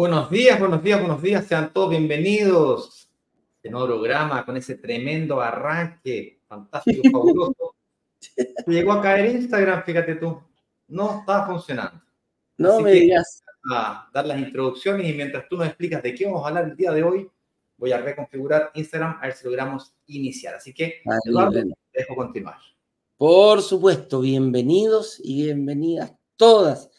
Buenos días, buenos días, buenos días. Sean todos bienvenidos. Este nuevo programa con ese tremendo arranque, fantástico, fabuloso. Llegó a caer Instagram, fíjate tú. No está funcionando. No me digas. A dar las introducciones y mientras tú nos explicas de qué vamos a hablar el día de hoy, voy a reconfigurar Instagram a ver si logramos iniciar. Así que, Eduardo, dejo continuar. Por supuesto, bienvenidos y bienvenidas todas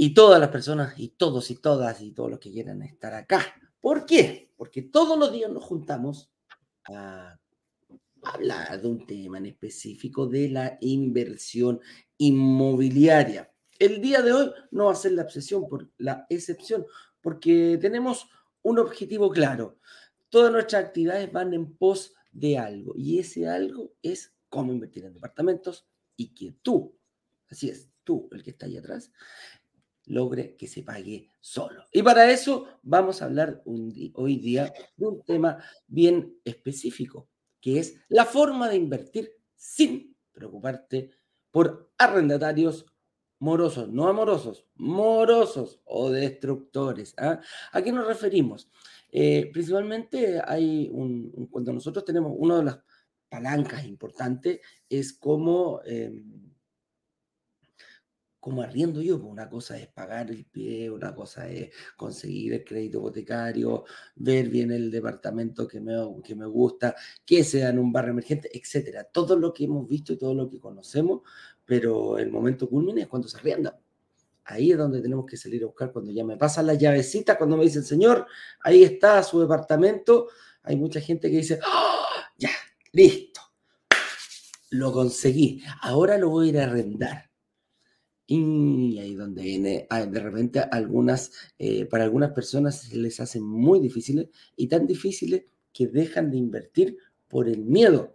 y todas las personas y todos y todas y todos los que quieran estar acá. ¿Por qué? Porque todos los días nos juntamos a hablar de un tema en específico de la inversión inmobiliaria. El día de hoy no va a ser la obsesión por la excepción, porque tenemos un objetivo claro. Todas nuestras actividades van en pos de algo y ese algo es cómo invertir en departamentos y que tú, así es, tú, el que está ahí atrás, logre que se pague solo. Y para eso vamos a hablar hoy día de un tema bien específico, que es la forma de invertir sin preocuparte por arrendatarios morosos, no amorosos, morosos o destructores. ¿ah? ¿A qué nos referimos? Eh, principalmente hay un, cuando nosotros tenemos una de las palancas importantes es como... Em, como arriendo yo, pues una cosa es pagar el pie, una cosa es conseguir el crédito hipotecario, ver bien el departamento que me, que me gusta, que sea en un barrio emergente, etcétera. Todo lo que hemos visto y todo lo que conocemos, pero el momento culmine es cuando se arrienda. Ahí es donde tenemos que salir a buscar cuando ya me pasan las llavecitas, cuando me dicen, señor, ahí está su departamento. Hay mucha gente que dice, ¡Oh, ya, listo, lo conseguí, ahora lo voy a ir a arrendar y ahí donde viene, ah, de repente algunas, eh, para algunas personas se les hace muy difíciles y tan difíciles que dejan de invertir por el miedo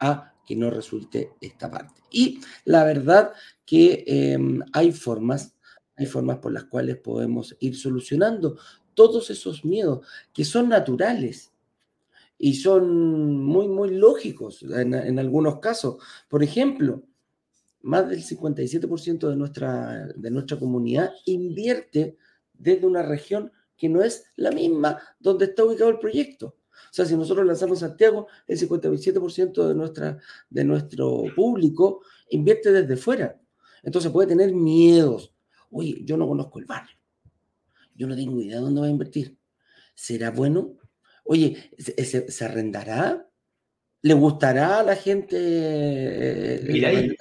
a que no resulte esta parte. Y la verdad que em, hay formas, hay formas por las cuales podemos ir solucionando todos esos miedos que son naturales y son muy, muy lógicos en, en algunos casos. Por ejemplo, más del 57% de nuestra, de nuestra comunidad invierte desde una región que no es la misma donde está ubicado el proyecto. O sea, si nosotros lanzamos Santiago, el 57% de, nuestra, de nuestro público invierte desde fuera. Entonces puede tener miedos. Oye, yo no conozco el barrio. Yo no tengo idea de dónde va a invertir. ¿Será bueno? Oye, ¿se, se, arrendará? ¿Le gustará a la gente? Eh, Mira ahí.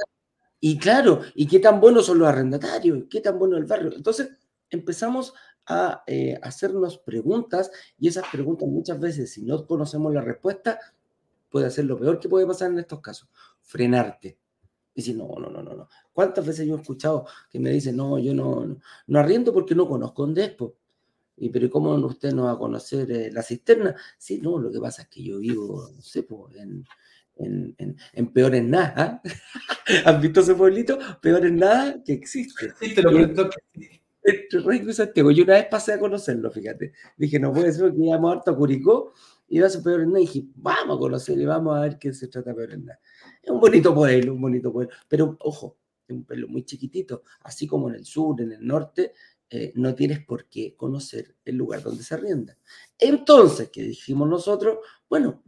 Y claro, ¿y qué tan buenos son los arrendatarios? ¿Qué tan bueno el barrio? Entonces empezamos a eh, hacernos preguntas y esas preguntas muchas veces, si no conocemos la respuesta, puede ser lo peor que puede pasar en estos casos, frenarte. Y decir, no, no, no, no, no. ¿Cuántas veces yo he escuchado que me dicen, no, yo no, no, arriendo porque no conozco un despo? Y pero ¿cómo usted no va a conocer eh, la cisterna? Sí, no, lo que pasa es que yo vivo, no sé, pues, en, en, en, en peor en nada. ¿Has visto ese pueblito? Peor en nada que existe. Sí, te lo pregunto. Entre Santiago. Yo una vez pasé a conocerlo, fíjate. Dije, no puede ser que íbamos harto a Curicó y iba a ser peor en nada. Y dije, vamos a conocerlo y vamos a ver qué se trata peor en nada. Es un bonito pueblo, un bonito pueblo. Pero ojo, es un pueblo muy chiquitito. Así como en el sur, en el norte, eh, no tienes por qué conocer el lugar donde se arrienda. Entonces, ¿qué dijimos nosotros? Bueno,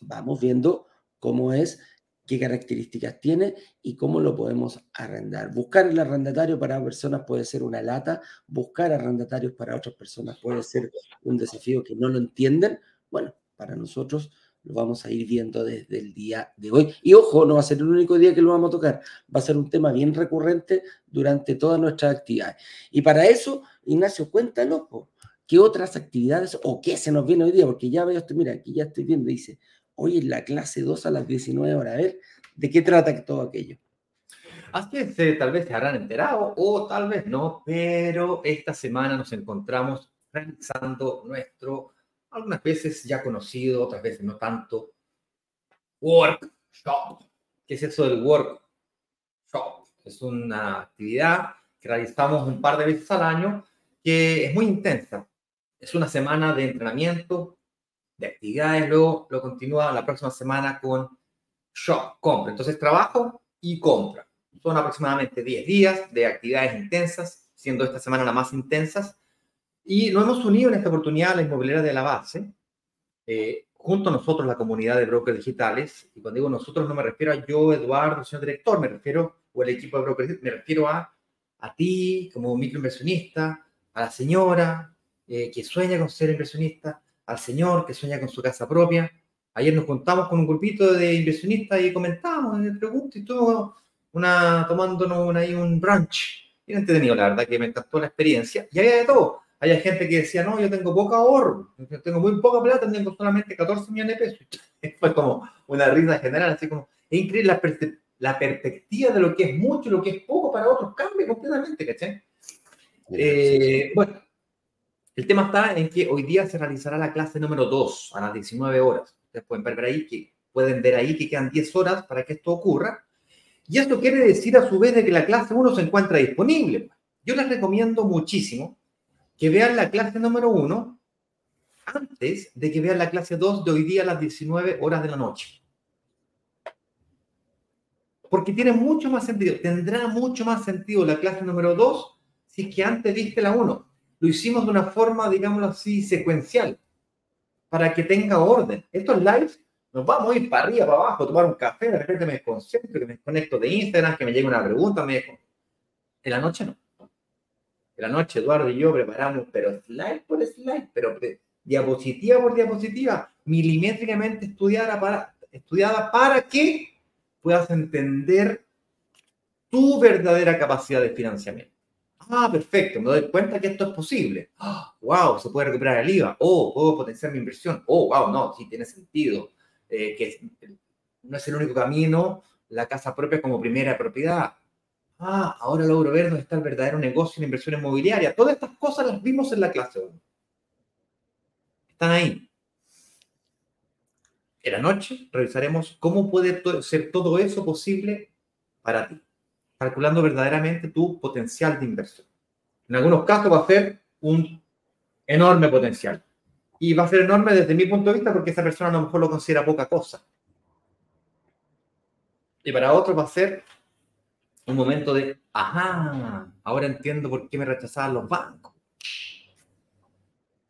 vamos viendo cómo es, qué características tiene y cómo lo podemos arrendar. Buscar el arrendatario para personas puede ser una lata, buscar arrendatarios para otras personas puede ser un desafío que no lo entienden. Bueno, para nosotros lo vamos a ir viendo desde el día de hoy. Y ojo, no va a ser el único día que lo vamos a tocar, va a ser un tema bien recurrente durante todas nuestras actividades. Y para eso, Ignacio, cuéntanos qué otras actividades o qué se nos viene hoy día, porque ya veo, mira, aquí ya estoy viendo, dice, hoy en la clase 2 a las 19 horas. A ver, ¿de qué trata todo aquello? Así es, eh, tal vez se habrán enterado o tal vez no, pero esta semana nos encontramos realizando nuestro, algunas veces ya conocido, otras veces no tanto, workshop ¿Qué es eso del workshop? Es una actividad que realizamos un par de veces al año que es muy intensa. Es una semana de entrenamiento, de actividades, luego lo continúa la próxima semana con shop, compra. Entonces trabajo y compra. Son aproximadamente 10 días de actividades intensas, siendo esta semana la más intensas. Y lo hemos unido en esta oportunidad a la inmobiliaria de la base, eh, junto a nosotros, la comunidad de brokers digitales. Y cuando digo nosotros, no me refiero a yo, Eduardo, señor director, me refiero, o el equipo de brokers, me refiero a, a ti como microinversionista, a la señora eh, que sueña con ser inversionista, al señor que sueña con su casa propia. Ayer nos contamos con un grupito de inversionistas y comentábamos, me pregunto y todo, una, tomándonos ahí un brunch. Bien entretenido, la verdad que me encantó la experiencia. Y había de todo. Había gente que decía, no, yo tengo poca ahorro, tengo muy poca plata, tengo solamente 14 millones de pesos. Fue como una risa general, así como, es increíble la, la perspectiva de lo que es mucho y lo que es poco para otros cambia completamente, ¿cachai? Eh, bueno, el tema está en que hoy día se realizará la clase número 2 a las 19 horas. Ustedes pueden ver ahí que pueden ver ahí que quedan 10 horas para que esto ocurra. Y esto quiere decir a su vez de que la clase 1 se encuentra disponible. Yo les recomiendo muchísimo que vean la clase número 1 antes de que vean la clase 2 de hoy día a las 19 horas de la noche. Porque tiene mucho más sentido, tendrá mucho más sentido la clase número 2 si es que antes viste la 1 lo hicimos de una forma, digámoslo así, secuencial, para que tenga orden. Estos lives nos vamos a ir para arriba, para abajo, tomar un café, de repente me desconcentro, que me desconecto de Instagram, que me llegue una pregunta, me En la noche no. En la noche Eduardo y yo preparamos, pero slide por slide, pero diapositiva por diapositiva, milimétricamente estudiada para, estudiada para que puedas entender tu verdadera capacidad de financiamiento. Ah, perfecto, me doy cuenta que esto es posible. wow, se puede recuperar el IVA. Oh, puedo potenciar mi inversión. Oh, wow, no, sí tiene sentido. Eh, que no es el único camino, la casa propia como primera propiedad. Ah, ahora logro ver dónde está el verdadero negocio en inversión inmobiliaria. Todas estas cosas las vimos en la clase 1. Están ahí. En la noche revisaremos cómo puede ser todo eso posible para ti calculando verdaderamente tu potencial de inversión. En algunos casos va a ser un enorme potencial. Y va a ser enorme desde mi punto de vista porque esa persona a lo mejor lo considera poca cosa. Y para otros va a ser un momento de, ajá, ahora entiendo por qué me rechazaban los bancos.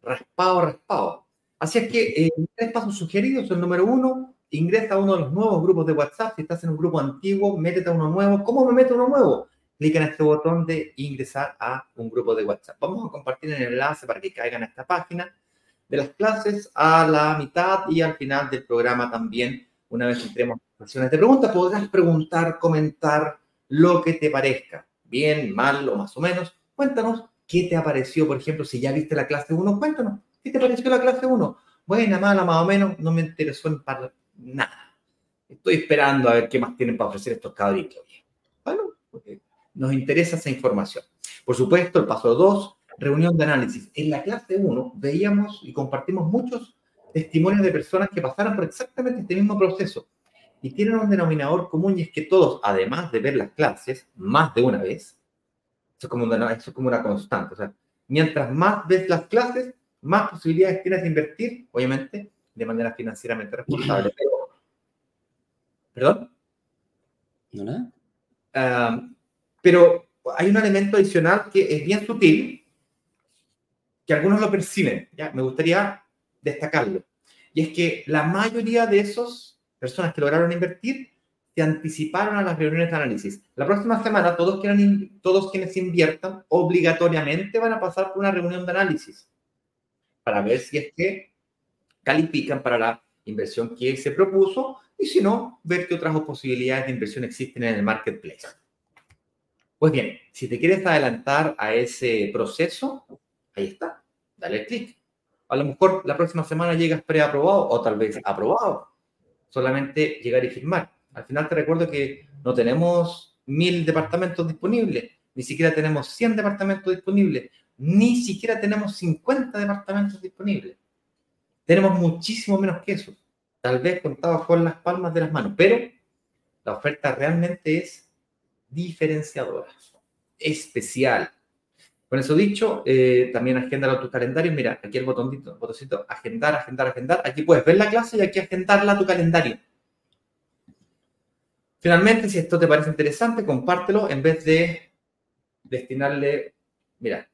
Raspado, raspado. Así es que eh, tres pasos sugeridos. El número uno, ingresa a uno de los nuevos grupos de WhatsApp. Si estás en un grupo antiguo, métete a uno nuevo. ¿Cómo me meto a uno nuevo? Clica en este botón de ingresar a un grupo de WhatsApp. Vamos a compartir el enlace para que caigan a esta página de las clases a la mitad y al final del programa también. Una vez entremos sesiones de preguntas, podrás preguntar, comentar lo que te parezca. Bien, mal o más o menos. Cuéntanos qué te ha parecido, por ejemplo, si ya viste la clase 1, cuéntanos. ¿Qué te pareció la clase 1? Buena, mala, más o menos, no me interesó en par nada. Estoy esperando a ver qué más tienen para ofrecer estos cabritos. Bueno, porque nos interesa esa información. Por supuesto, el paso 2, reunión de análisis. En la clase 1 veíamos y compartimos muchos testimonios de personas que pasaron por exactamente este mismo proceso y tienen un denominador común y es que todos, además de ver las clases más de una vez, eso eso es como una constante. O sea, mientras más ves las clases, más posibilidades tienes de invertir, obviamente, de manera financieramente responsable. ¿Perdón? ¿No pero hay un elemento adicional que es bien sutil, que algunos lo perciben. ¿ya? Me gustaría destacarlo. Y es que la mayoría de esas personas que lograron invertir se anticiparon a las reuniones de análisis. La próxima semana todos, quieran, todos quienes inviertan obligatoriamente van a pasar por una reunión de análisis para ver si es que califican para la inversión que se propuso y si no, ver qué otras posibilidades de inversión existen en el marketplace. Pues bien, si te quieres adelantar a ese proceso, ahí está, dale clic. A lo mejor la próxima semana llegas preaprobado o tal vez aprobado. Solamente llegar y firmar. Al final te recuerdo que no tenemos mil departamentos disponibles, ni siquiera tenemos 100 departamentos disponibles, ni siquiera tenemos 50 departamentos disponibles. Tenemos muchísimo menos que eso. Tal vez contados con las palmas de las manos. Pero la oferta realmente es diferenciadora, especial. Con eso dicho, eh, también agéndalo a tu calendario. Mira, aquí el botoncito, botoncito, agendar, agendar, agendar. Aquí puedes ver la clase y aquí agendarla a tu calendario. Finalmente, si esto te parece interesante, compártelo en vez de destinarle, mira,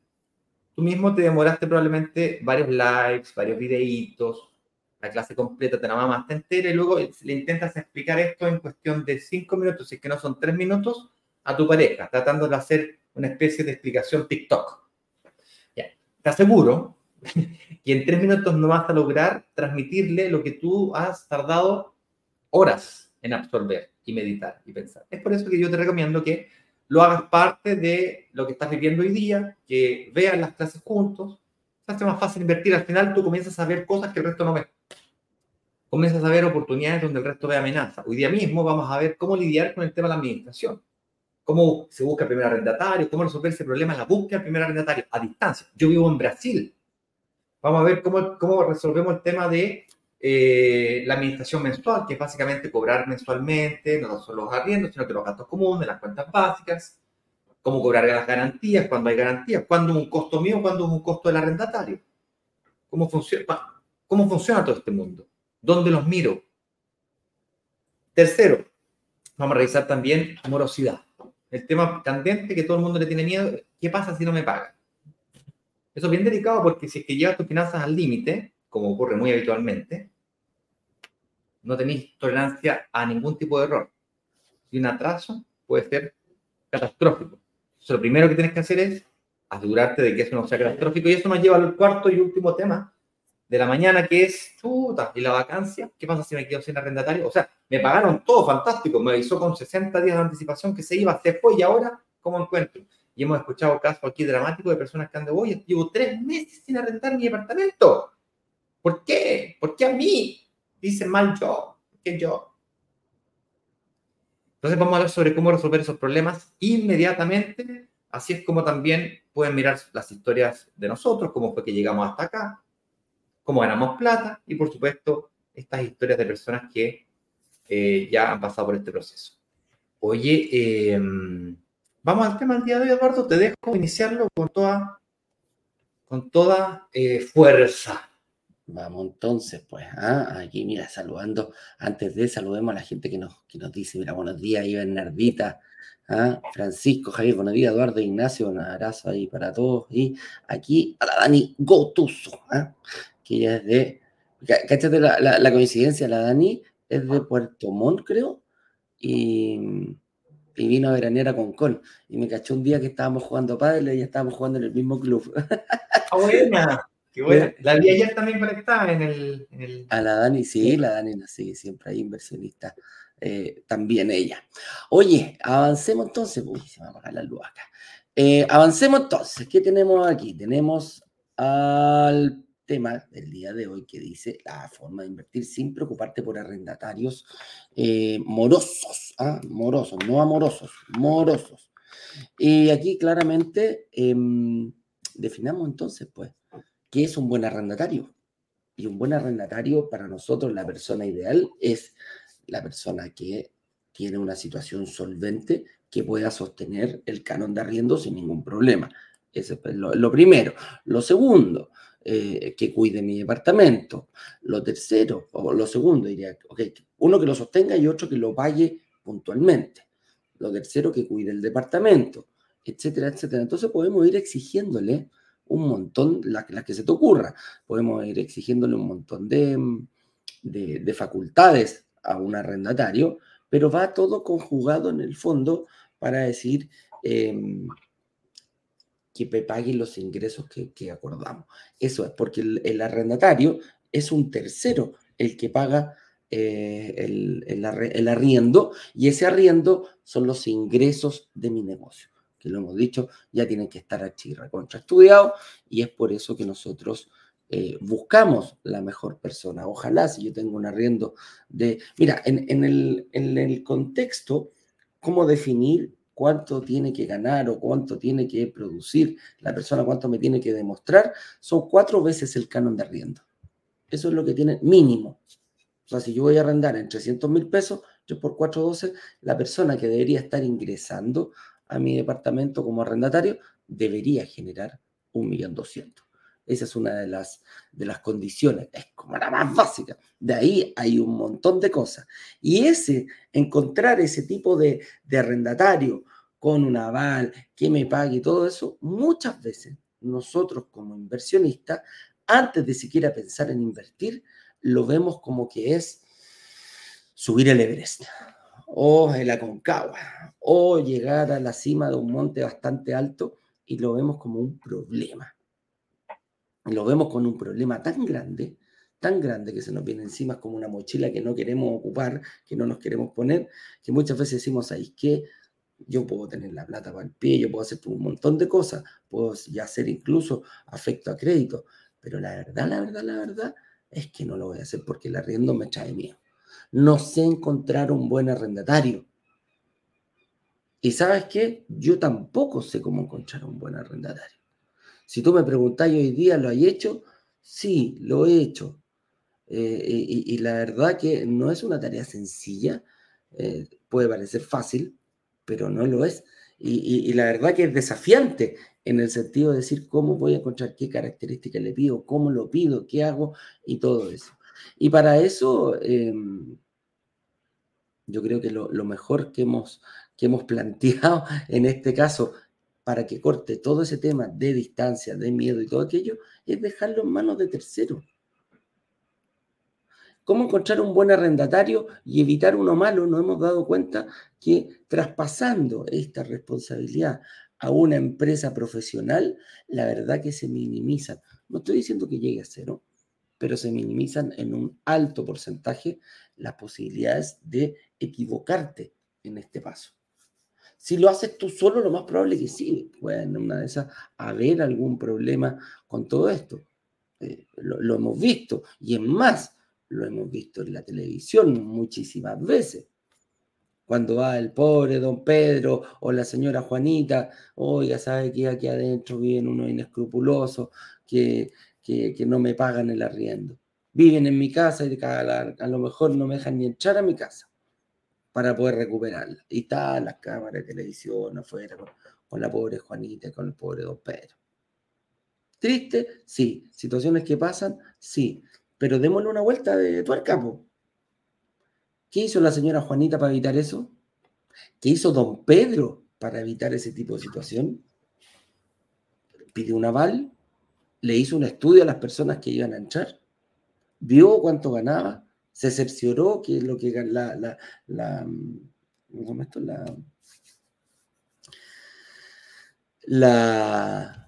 tú mismo te demoraste probablemente varios lives, varios videitos, la clase completa te la mamás te entera y luego le intentas explicar esto en cuestión de cinco minutos, si es que no son tres minutos, a tu pareja, tratando de hacer una especie de explicación TikTok. Ya. Te aseguro que en tres minutos no vas a lograr transmitirle lo que tú has tardado horas en absorber y meditar y pensar. Es por eso que yo te recomiendo que lo hagas parte de lo que estás viviendo hoy día, que veas las clases juntos, se hace más fácil invertir. Al final tú comienzas a ver cosas que el resto no ve. Comienzas a ver oportunidades donde el resto ve amenazas. Hoy día mismo vamos a ver cómo lidiar con el tema de la administración. Cómo se busca el primer arrendatario, cómo resolver ese problema en la búsqueda del primer arrendatario a distancia. Yo vivo en Brasil. Vamos a ver cómo, cómo resolvemos el tema de eh, la administración mensual, que es básicamente cobrar mensualmente, no solo los arriendos, sino que los gastos comunes, las cuentas básicas, cómo cobrar las garantías, cuando hay garantías, cuándo es un costo mío, cuándo es un costo del arrendatario. ¿Cómo funciona, cómo funciona todo este mundo? ¿Dónde los miro? Tercero, vamos a revisar también morosidad. El tema candente que todo el mundo le tiene miedo, ¿qué pasa si no me pagan? Eso es bien delicado porque si es que llevas tus finanzas al límite, como ocurre muy habitualmente, no tenéis tolerancia a ningún tipo de error. Y un atraso puede ser catastrófico. lo primero que tienes que hacer es asegurarte de que eso no sea catastrófico. Y eso nos lleva al cuarto y último tema de la mañana, que es, chuta, ¿y la vacancia? ¿Qué pasa si me quedo sin arrendatario? O sea, me pagaron todo fantástico, me avisó con 60 días de anticipación que se iba, se fue y ahora, ¿cómo encuentro? Y hemos escuchado casos aquí dramáticos de personas que han de, oye, llevo tres meses sin arrendar mi departamento. ¿Por qué? ¿Por qué a mí? Dicen mal yo, que yo. Entonces vamos a hablar sobre cómo resolver esos problemas inmediatamente. Así es como también pueden mirar las historias de nosotros, cómo fue que llegamos hasta acá, cómo ganamos plata y por supuesto estas historias de personas que eh, ya han pasado por este proceso. Oye, em, vamos al tema del día de hoy, Eduardo. Te dejo iniciarlo con toda, con toda eh, fuerza. Vamos entonces, pues, ¿ah? aquí mira, saludando, antes de saludemos a la gente que nos, que nos dice, mira, buenos días, Iván Bernardita, ¿ah? Francisco, Javier, buenos días, Eduardo, Ignacio, un abrazo ahí para todos, y aquí a la Dani Gotuso, ¿ah? que ella es de, cáchate la, la, coincidencia, la Dani es de Puerto Montt, creo, y, y vino a veranear con Con, y me cachó un día que estábamos jugando pádel y estábamos jugando en el mismo club. ¡Ah, buena! La vi ayer también conectada en el, A la Dani, sí, la Dani, sí, siempre hay inversionista. Eh, también ella. Oye, avancemos entonces. Uy, se me va a apagar la luz acá. Eh, avancemos entonces. ¿Qué tenemos aquí? Tenemos al tema del día de hoy que dice la forma de invertir sin preocuparte por arrendatarios eh, morosos, ¿ah? morosos, no amorosos, morosos. Y aquí claramente em, definamos entonces, pues, ¿Qué es un buen arrendatario? Y un buen arrendatario para nosotros, la persona ideal, es la persona que tiene una situación solvente que pueda sostener el canon de arriendo sin ningún problema. Ese es lo, primero. Lo segundo, eh, que cuide mi departamento. Lo tercero, o lo segundo, diría, ok, uno que lo sostenga y otro que lo pague puntualmente. Lo tercero, que cuide el departamento, etcétera, etcétera. Entonces podemos ir exigiéndole un montón, las la que se te ocurra. Podemos ir exigiéndole un montón de, de, facultades a un arrendatario, pero va todo conjugado en el fondo para decir em, que me paguen los ingresos que, acordamos. Eso es, porque el, arrendatario es un tercero el que paga eh, el, el, arriendo y ese arriendo son los ingresos de mi negocio que lo hemos dicho, ya tienen que estar aquí contra estudiados y es por eso que nosotros eh, buscamos la mejor persona. Ojalá si yo tengo un arriendo de, mira, en, el, en el contexto, cómo definir cuánto tiene que ganar o cuánto tiene que producir la persona, cuánto me tiene que demostrar, son cuatro veces el canon de arriendo. Eso es lo que tiene mínimo. O sea, si yo voy a arrendar en 300 mil pesos, yo por 412, la persona que debería estar ingresando a mi departamento como arrendatario debería generar 1.200.000. Esa es una de las, de las condiciones, es como la más básica. De ahí hay un montón de cosas. Y ese, encontrar ese tipo de, de arrendatario con un aval, que me pague y todo eso, muchas veces nosotros como inversionistas, antes de siquiera pensar en invertir, lo vemos como que es subir el Everest o el Aconcagua o llegar a la cima de un monte bastante alto y lo vemos como un problema. Lo vemos con un problema tan grande, tan grande que se nos viene encima como una mochila que no queremos ocupar, que no nos queremos poner, que muchas veces decimos, ahí que yo puedo tener la plata para el pie, yo puedo hacer un montón de cosas, puedo ya hacer incluso afecto a crédito, pero la verdad, la verdad, la verdad es que no lo voy a hacer porque el arriendo me trae miedo. No sé encontrar un buen arrendatario. Y sabes qué? Yo tampoco sé cómo encontrar un buen arrendatario. Si tú me preguntas hoy día, ¿lo hay hecho? Sí, lo he hecho. Eh, y, la verdad que no es una tarea sencilla. Eh, puede parecer fácil, pero no lo es. Y, la verdad que es desafiante en el sentido de decir cómo voy a encontrar qué características le pido, cómo lo pido, qué hago y todo eso. Y para eso, em, yo creo que lo, mejor que hemos, que hemos planteado en este caso para que corte todo ese tema de distancia, de miedo y todo aquello, es dejarlo en manos de terceros. ¿Cómo encontrar un buen arrendatario y evitar uno malo? Nos hemos dado cuenta que traspasando esta responsabilidad a una empresa profesional, la verdad que se minimizan. No estoy diciendo que llegue a cero, pero se minimizan en un alto porcentaje las posibilidades de equivocarte en este paso. Si lo haces tú solo, lo más probable es que sí, pueda en una de esas haber algún problema con todo esto. Eh, lo, hemos visto. Y es más, lo hemos visto en la televisión muchísimas veces. Cuando va el pobre don Pedro o la señora Juanita, oiga, sabe que aquí adentro viven unos inescrupulosos que, que, no me pagan el arriendo. Viven en mi casa y a, lo mejor no me dejan ni entrar a mi casa para poder recuperarla. Y está las cámaras de televisión afuera con, la pobre Juanita con el pobre don Pedro. ¿Triste? Sí. ¿Situaciones que pasan? Sí pero démosle una vuelta de tuerca. capo. ¿Qué hizo la señora Juanita para evitar eso? ¿Qué hizo don Pedro para evitar ese tipo de situación? Pidió un aval, le hizo un estudio a las personas que iban a entrar, vio cuánto ganaba, se cercioró que lo que la, la, la, ¿cómo esto? la, la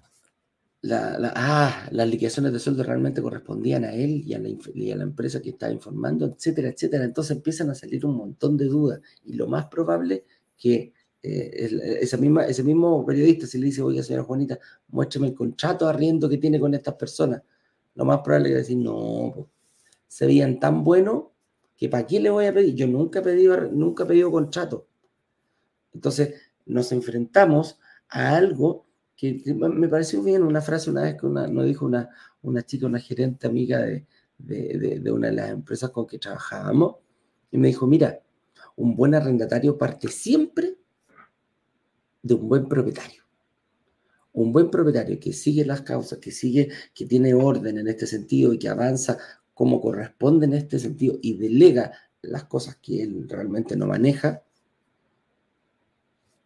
ah, las liquidaciones de sueldo realmente correspondían a él y a, la, empresa que estaba informando, etcétera, etcétera. Entonces empiezan a salir un montón de dudas y lo más probable que eh, esa misma, ese mismo periodista, si le dice, oye, señora Juanita, muéstrame el contrato de arriendo que tiene con estas personas, lo más probable es decir, no, se veían tan buenos que ¿para qué le voy a pedir? Yo nunca he pedido, nunca he pedido contrato. Entonces nos enfrentamos a algo que, me pareció bien una frase una vez que una, nos dijo una, una chica, una gerente amiga de, de, de, una de las empresas con que trabajábamos, y me dijo, mira, un buen arrendatario parte siempre de un buen propietario. Un buen propietario que sigue las causas, que sigue, que tiene orden en este sentido y que avanza como corresponde en este sentido y delega las cosas que él realmente no maneja,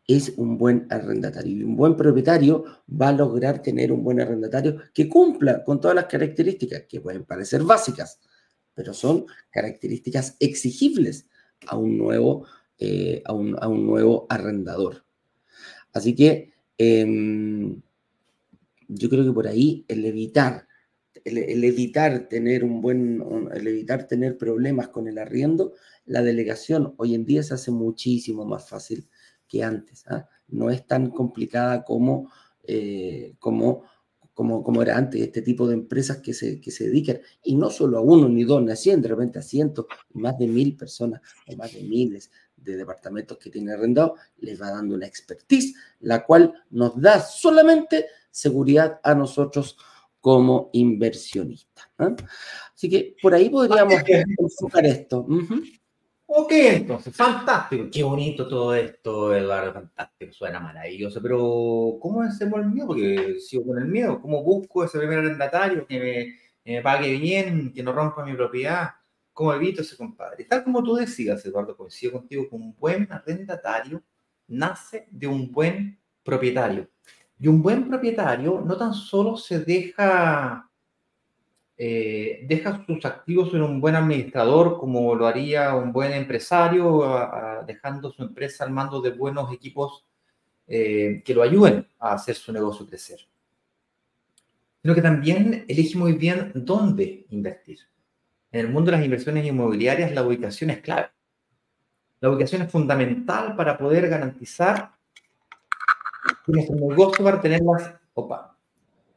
es un buen arrendatario. Y un buen propietario va a lograr tener un buen arrendatario que cumpla con todas las características que pueden parecer básicas, pero son características exigibles a un nuevo, eh, a, un, nuevo arrendador. Así que em, yo creo que por ahí el evitar, el, evitar tener un buen, el evitar tener problemas con el arriendo, la delegación hoy en día se hace muchísimo más fácil que antes. ¿ah? No es tan complicada como, eh, como, como, como, era antes, este tipo de empresas que se, que se dedican, y no solo a uno ni dos, ni a cien, de repente a cientos, más de mil personas, o más de miles de departamentos que tienen arrendado, les va dando una expertise, la cual nos da solamente seguridad a nosotros como inversionistas. ¿ah? Así que por ahí podríamos enfocar esto. Ok, entonces, fantástico. Qué bonito todo esto, Eduardo, fantástico. Suena maravilloso, pero ¿cómo hacemos el miedo? Porque sigo con el miedo. ¿Cómo busco ese primer arrendatario que me, pague bien, que no rompa mi propiedad? ¿Cómo evito ese compadre? Tal como tú decías, Eduardo, coincido contigo, que un buen arrendatario nace de un buen propietario. Y un buen propietario no tan solo se deja eh, deja sus activos en un buen administrador, como lo haría un buen empresario, dejando su empresa al mando de buenos equipos eh, que lo ayuden a hacer su negocio crecer. Sino que también elige muy bien dónde invertir. En el mundo de las inversiones inmobiliarias, la ubicación es clave. La ubicación es fundamental para poder garantizar que nuestro negocio va a tener las... Opa,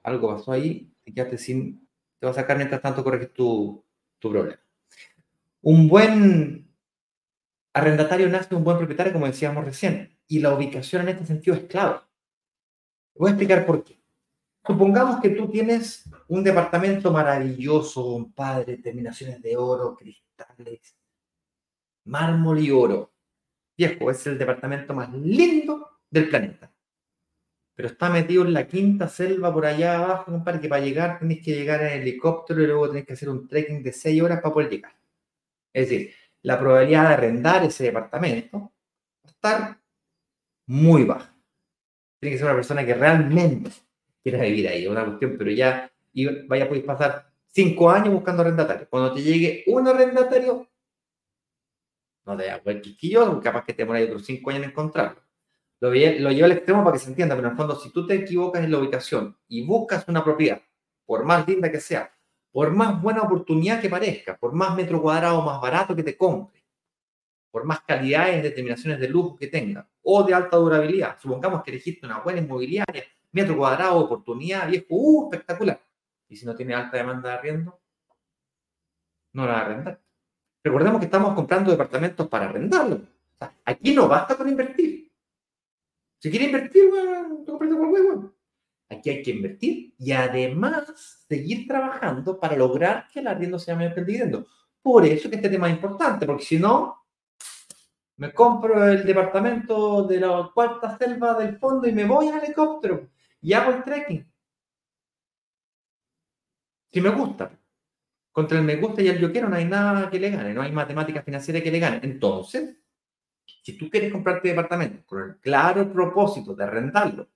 algo pasó ahí, te quedaste sin te va a sacar mientras tanto corregir tu, tu problema. Un buen arrendatario nace de un buen propietario, como decíamos recién, y la ubicación en este sentido es clave. Voy a explicar por qué. Supongamos que tú tienes un departamento maravilloso, padre, terminaciones de oro, cristales, mármol y oro. Viejo, es el departamento más lindo del planeta pero está metido en la quinta selva por allá abajo, compadre, que para llegar tenés que llegar en helicóptero y luego tenés que hacer un trekking de seis horas para poder llegar. Es decir, la probabilidad de arrendar ese departamento va a estar muy baja. Tiene que ser una persona que realmente quiera vivir ahí, es una cuestión, pero ya vaya poder pasar cinco años buscando arrendatario. Cuando te llegue un arrendatario, no te da cualquier quillo, capaz que te demore otros cinco años en encontrarlo lo, lo llevo al extremo para que se entienda, pero en el fondo, si tú te equivocas en la ubicación y buscas una propiedad, por más linda que sea, por más buena oportunidad que parezca, por más metro cuadrado más barato que te compre, por más calidades determinaciones de lujo que tenga, o de alta durabilidad, supongamos que elegiste una buena inmobiliaria, metro cuadrado, oportunidad, viejo, uh, espectacular. Y si no tiene alta demanda de arriendo, no la va a arrendar. Recordemos que estamos comprando departamentos para arrendarlo. aquí no basta con invertir. Si quiere invertir, bueno, por Aquí hay que invertir y además seguir trabajando para lograr que el arriendo sea mayor que el dividendo. Por eso que este tema es importante, porque si no, me compro el departamento de la cuarta selva del fondo y me voy al helicóptero y hago el trekking. Si me gusta. Contra el me gusta y el yo quiero no hay nada que le gane, no hay matemática financiera que le gane. Entonces, si tú quieres comprarte departamento con el claro propósito de arrendarlo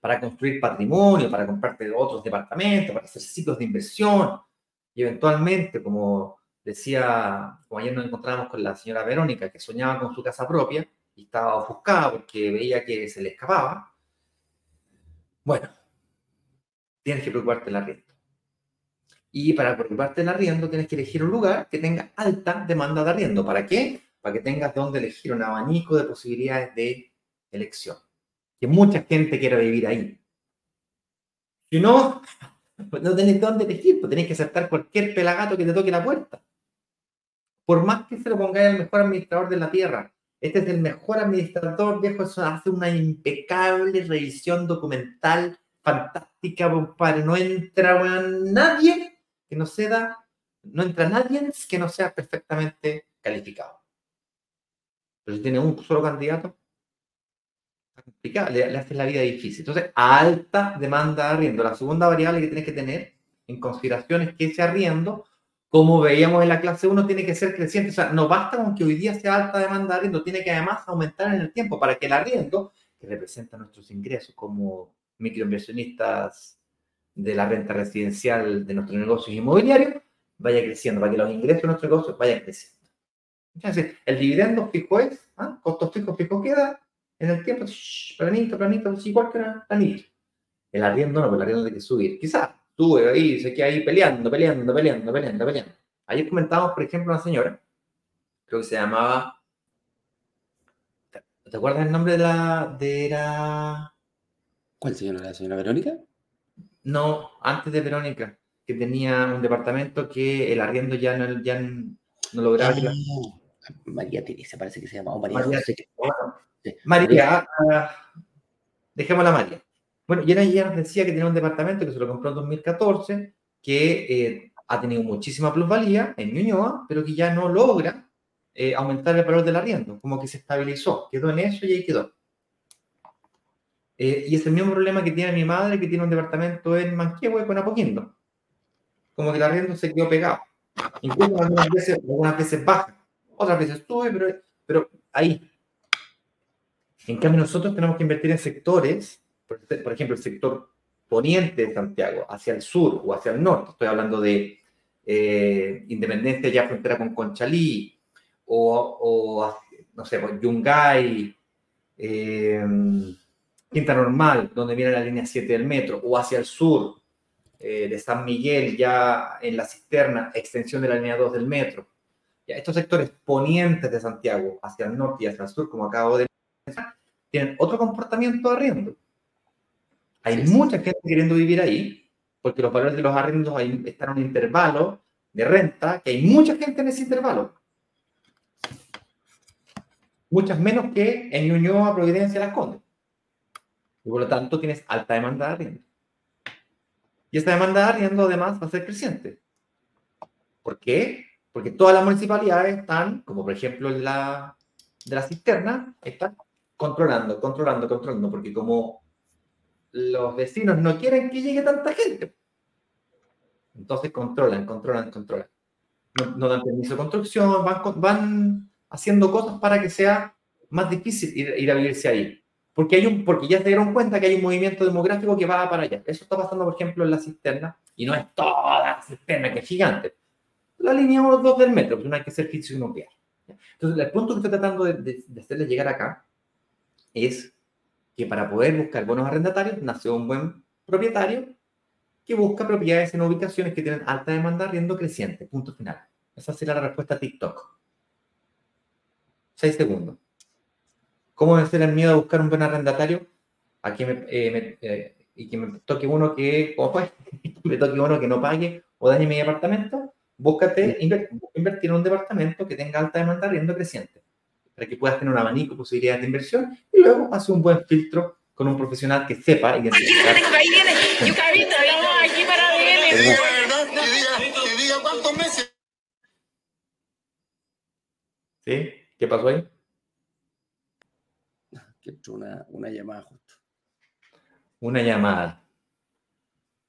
para construir patrimonio, para comprarte otros departamentos, para hacer ciclos de inversión y eventualmente, como decía, como ayer nos encontramos con la señora Verónica, que soñaba con su casa propia y estaba ofuscada porque veía que se le escapaba, bueno, tienes que preocuparte del arriendo. Y para preocuparte del arriendo tienes que elegir un lugar que tenga alta demanda de arriendo. ¿Para qué? para que tengas donde elegir un abanico de posibilidades de elección. Que mucha gente quiera vivir ahí. Si no, no tenés dónde elegir, pues tenés que aceptar cualquier pelagato que te toque la puerta. Por más que se lo pongáis al mejor administrador de la tierra, este es el mejor administrador, viejo, eso hace una impecable revisión documental fantástica, compadre. No entra nadie que no sea, no entra nadie que no sea perfectamente calificado. Pero si tiene un solo candidato, está complicado, le, le hace la vida difícil. Entonces, alta demanda de arriendo. La segunda variable que tienes que tener en consideración es que ese arriendo, como veíamos en la clase 1, tiene que ser creciente. O sea, no basta con que hoy día sea alta demanda de arriendo, tiene que además aumentar en el tiempo para que el arriendo, que representa nuestros ingresos como microinversionistas de la renta residencial de nuestros negocios inmobiliarios, vaya creciendo, para que los ingresos de nuestros negocios vayan creciendo. Entonces, el dividendo fijo es, ¿ah? costos fijos, fijo queda, en el tiempo, planito, planito, igual que una planito. El arriendo no, pero el arriendo tiene que subir. Quizás tú ahí, se queda ahí peleando, peleando, peleando, peleando, peleando. Ayer comentábamos, por ejemplo, una señora, creo que se llamaba, ¿te acuerdas el nombre de la, de la... ¿Cuál señora? ¿La señora Verónica? No, antes de Verónica, que tenía un departamento que el arriendo ya no, ya no lograba... Ah. María Teresa, parece que se llama. María, María, María ah, dejémosla María. Bueno, y ella nos decía que tenía un departamento que se lo compró en 2014, que eh, ha tenido muchísima plusvalía en Ñuñoa, pero que ya no logra eh, aumentar el valor del arriendo, como que se estabilizó, quedó en eso y ahí quedó. Eh, y es el mismo problema que tiene mi madre, que tiene un departamento en Manquehue con Apoquindo. Como que el arriendo se quedó pegado. Incluso algunas veces, algunas veces baja, otras veces sube, pero, pero ahí. En cambio, nosotros tenemos que invertir en sectores, por, ejemplo, el sector poniente de Santiago, hacia el sur o hacia el norte. Estoy hablando de eh, Independencia ya frontera con Conchalí, o, o no sé, pues, Yungay, eh, Quinta Normal, donde viene la línea 7 del metro, o hacia el sur eh, de San Miguel, ya en la cisterna, extensión de la línea 2 del metro. Ya, estos sectores ponientes de Santiago, hacia el norte y hacia el sur, como acabo de mencionar, tienen otro comportamiento de arriendo. Hay mucha gente queriendo vivir ahí, porque los valores de los arriendos ahí están en un intervalo de renta, que hay mucha gente en ese intervalo. Muchas menos que en Ñuñoa, Providencia, Las Condes. Y por lo tanto tienes alta demanda de arriendo. Y esta demanda de arriendo además va a ser creciente. ¿Por qué? Porque todas las municipalidades están, como por ejemplo la de la cisterna, están controlando, controlando, controlando, porque como los vecinos no quieren que llegue tanta gente, entonces controlan, controlan, controlan. No, dan permiso de construcción, van, van haciendo cosas para que sea más difícil ir, ir a vivirse ahí porque, hay un, porque ya se dieron cuenta que hay un movimiento demográfico que va para allá. Eso está pasando, por ejemplo, en la cisterna, y no es toda la cisterna, que es gigante. La línea 1 2 del metro, pues no hay que ser físico y nuclear. Entonces, el punto que estoy tratando de, de, de hacerles llegar acá es que para poder buscar buenos arrendatarios, nació un buen propietario que busca propiedades en ubicaciones que tienen alta demanda arriendo creciente. Punto final. Esa sería la respuesta a TikTok. Seis segundos. ¿Cómo vencer el miedo a buscar un buen arrendatario? A que me, eh, eh, y que me toque uno que, me toque uno que no pague o dañe mi departamento. Búscate invertir en un departamento que tenga alta demanda riendo creciente, para que puedas tener un abanico de posibilidades de inversión y luego hace un buen filtro con un profesional que sepa identificar. Ahí viene, aquí para cuántos meses. ¿Sí? ¿Qué pasó ahí? que una, una llamada justo. Una llamada.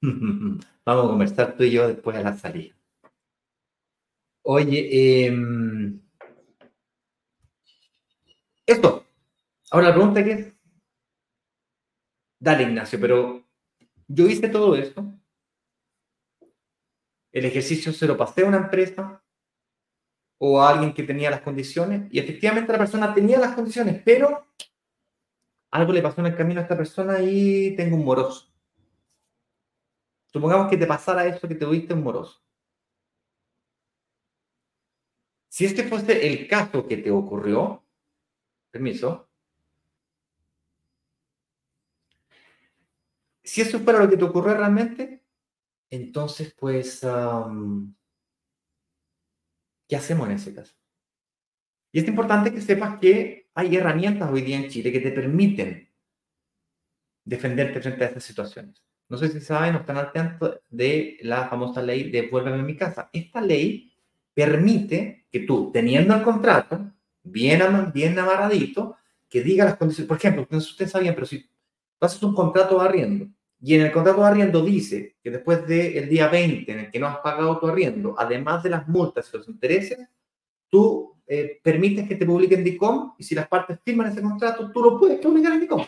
Vamos a conversar tú y yo después de la salida. Oye, em, esto. Ahora la pregunta es, dale Ignacio, pero yo hice todo esto. El ejercicio se lo pasé a una empresa o a alguien que tenía las condiciones y efectivamente la persona tenía las condiciones, pero algo le pasó en el camino a esta persona y tengo un moroso. Supongamos que te pasara eso que te tuviste un moroso. Si este fuese el caso que te ocurrió, permiso, si eso fuera lo que te ocurrió realmente, entonces pues, ¿qué hacemos en ese caso? Y es importante que sepas que hay herramientas hoy día en Chile que te permiten defenderte frente a estas situaciones. No sé si saben o están al tanto de la famosa ley de Vuélveme a mi casa. Esta ley permite que tú, teniendo el contrato bien, bien amarradito, que diga las condiciones. Por ejemplo, no sé si ustedes sabían, pero si tú haces un contrato de arriendo y en el contrato de arriendo dice que después del día 20 en el que no has pagado tu arriendo, además de las multas y los intereses, tú eh, permites que te publiquen DICOM y si las partes firman ese contrato, tú lo puedes publicar en DICOM.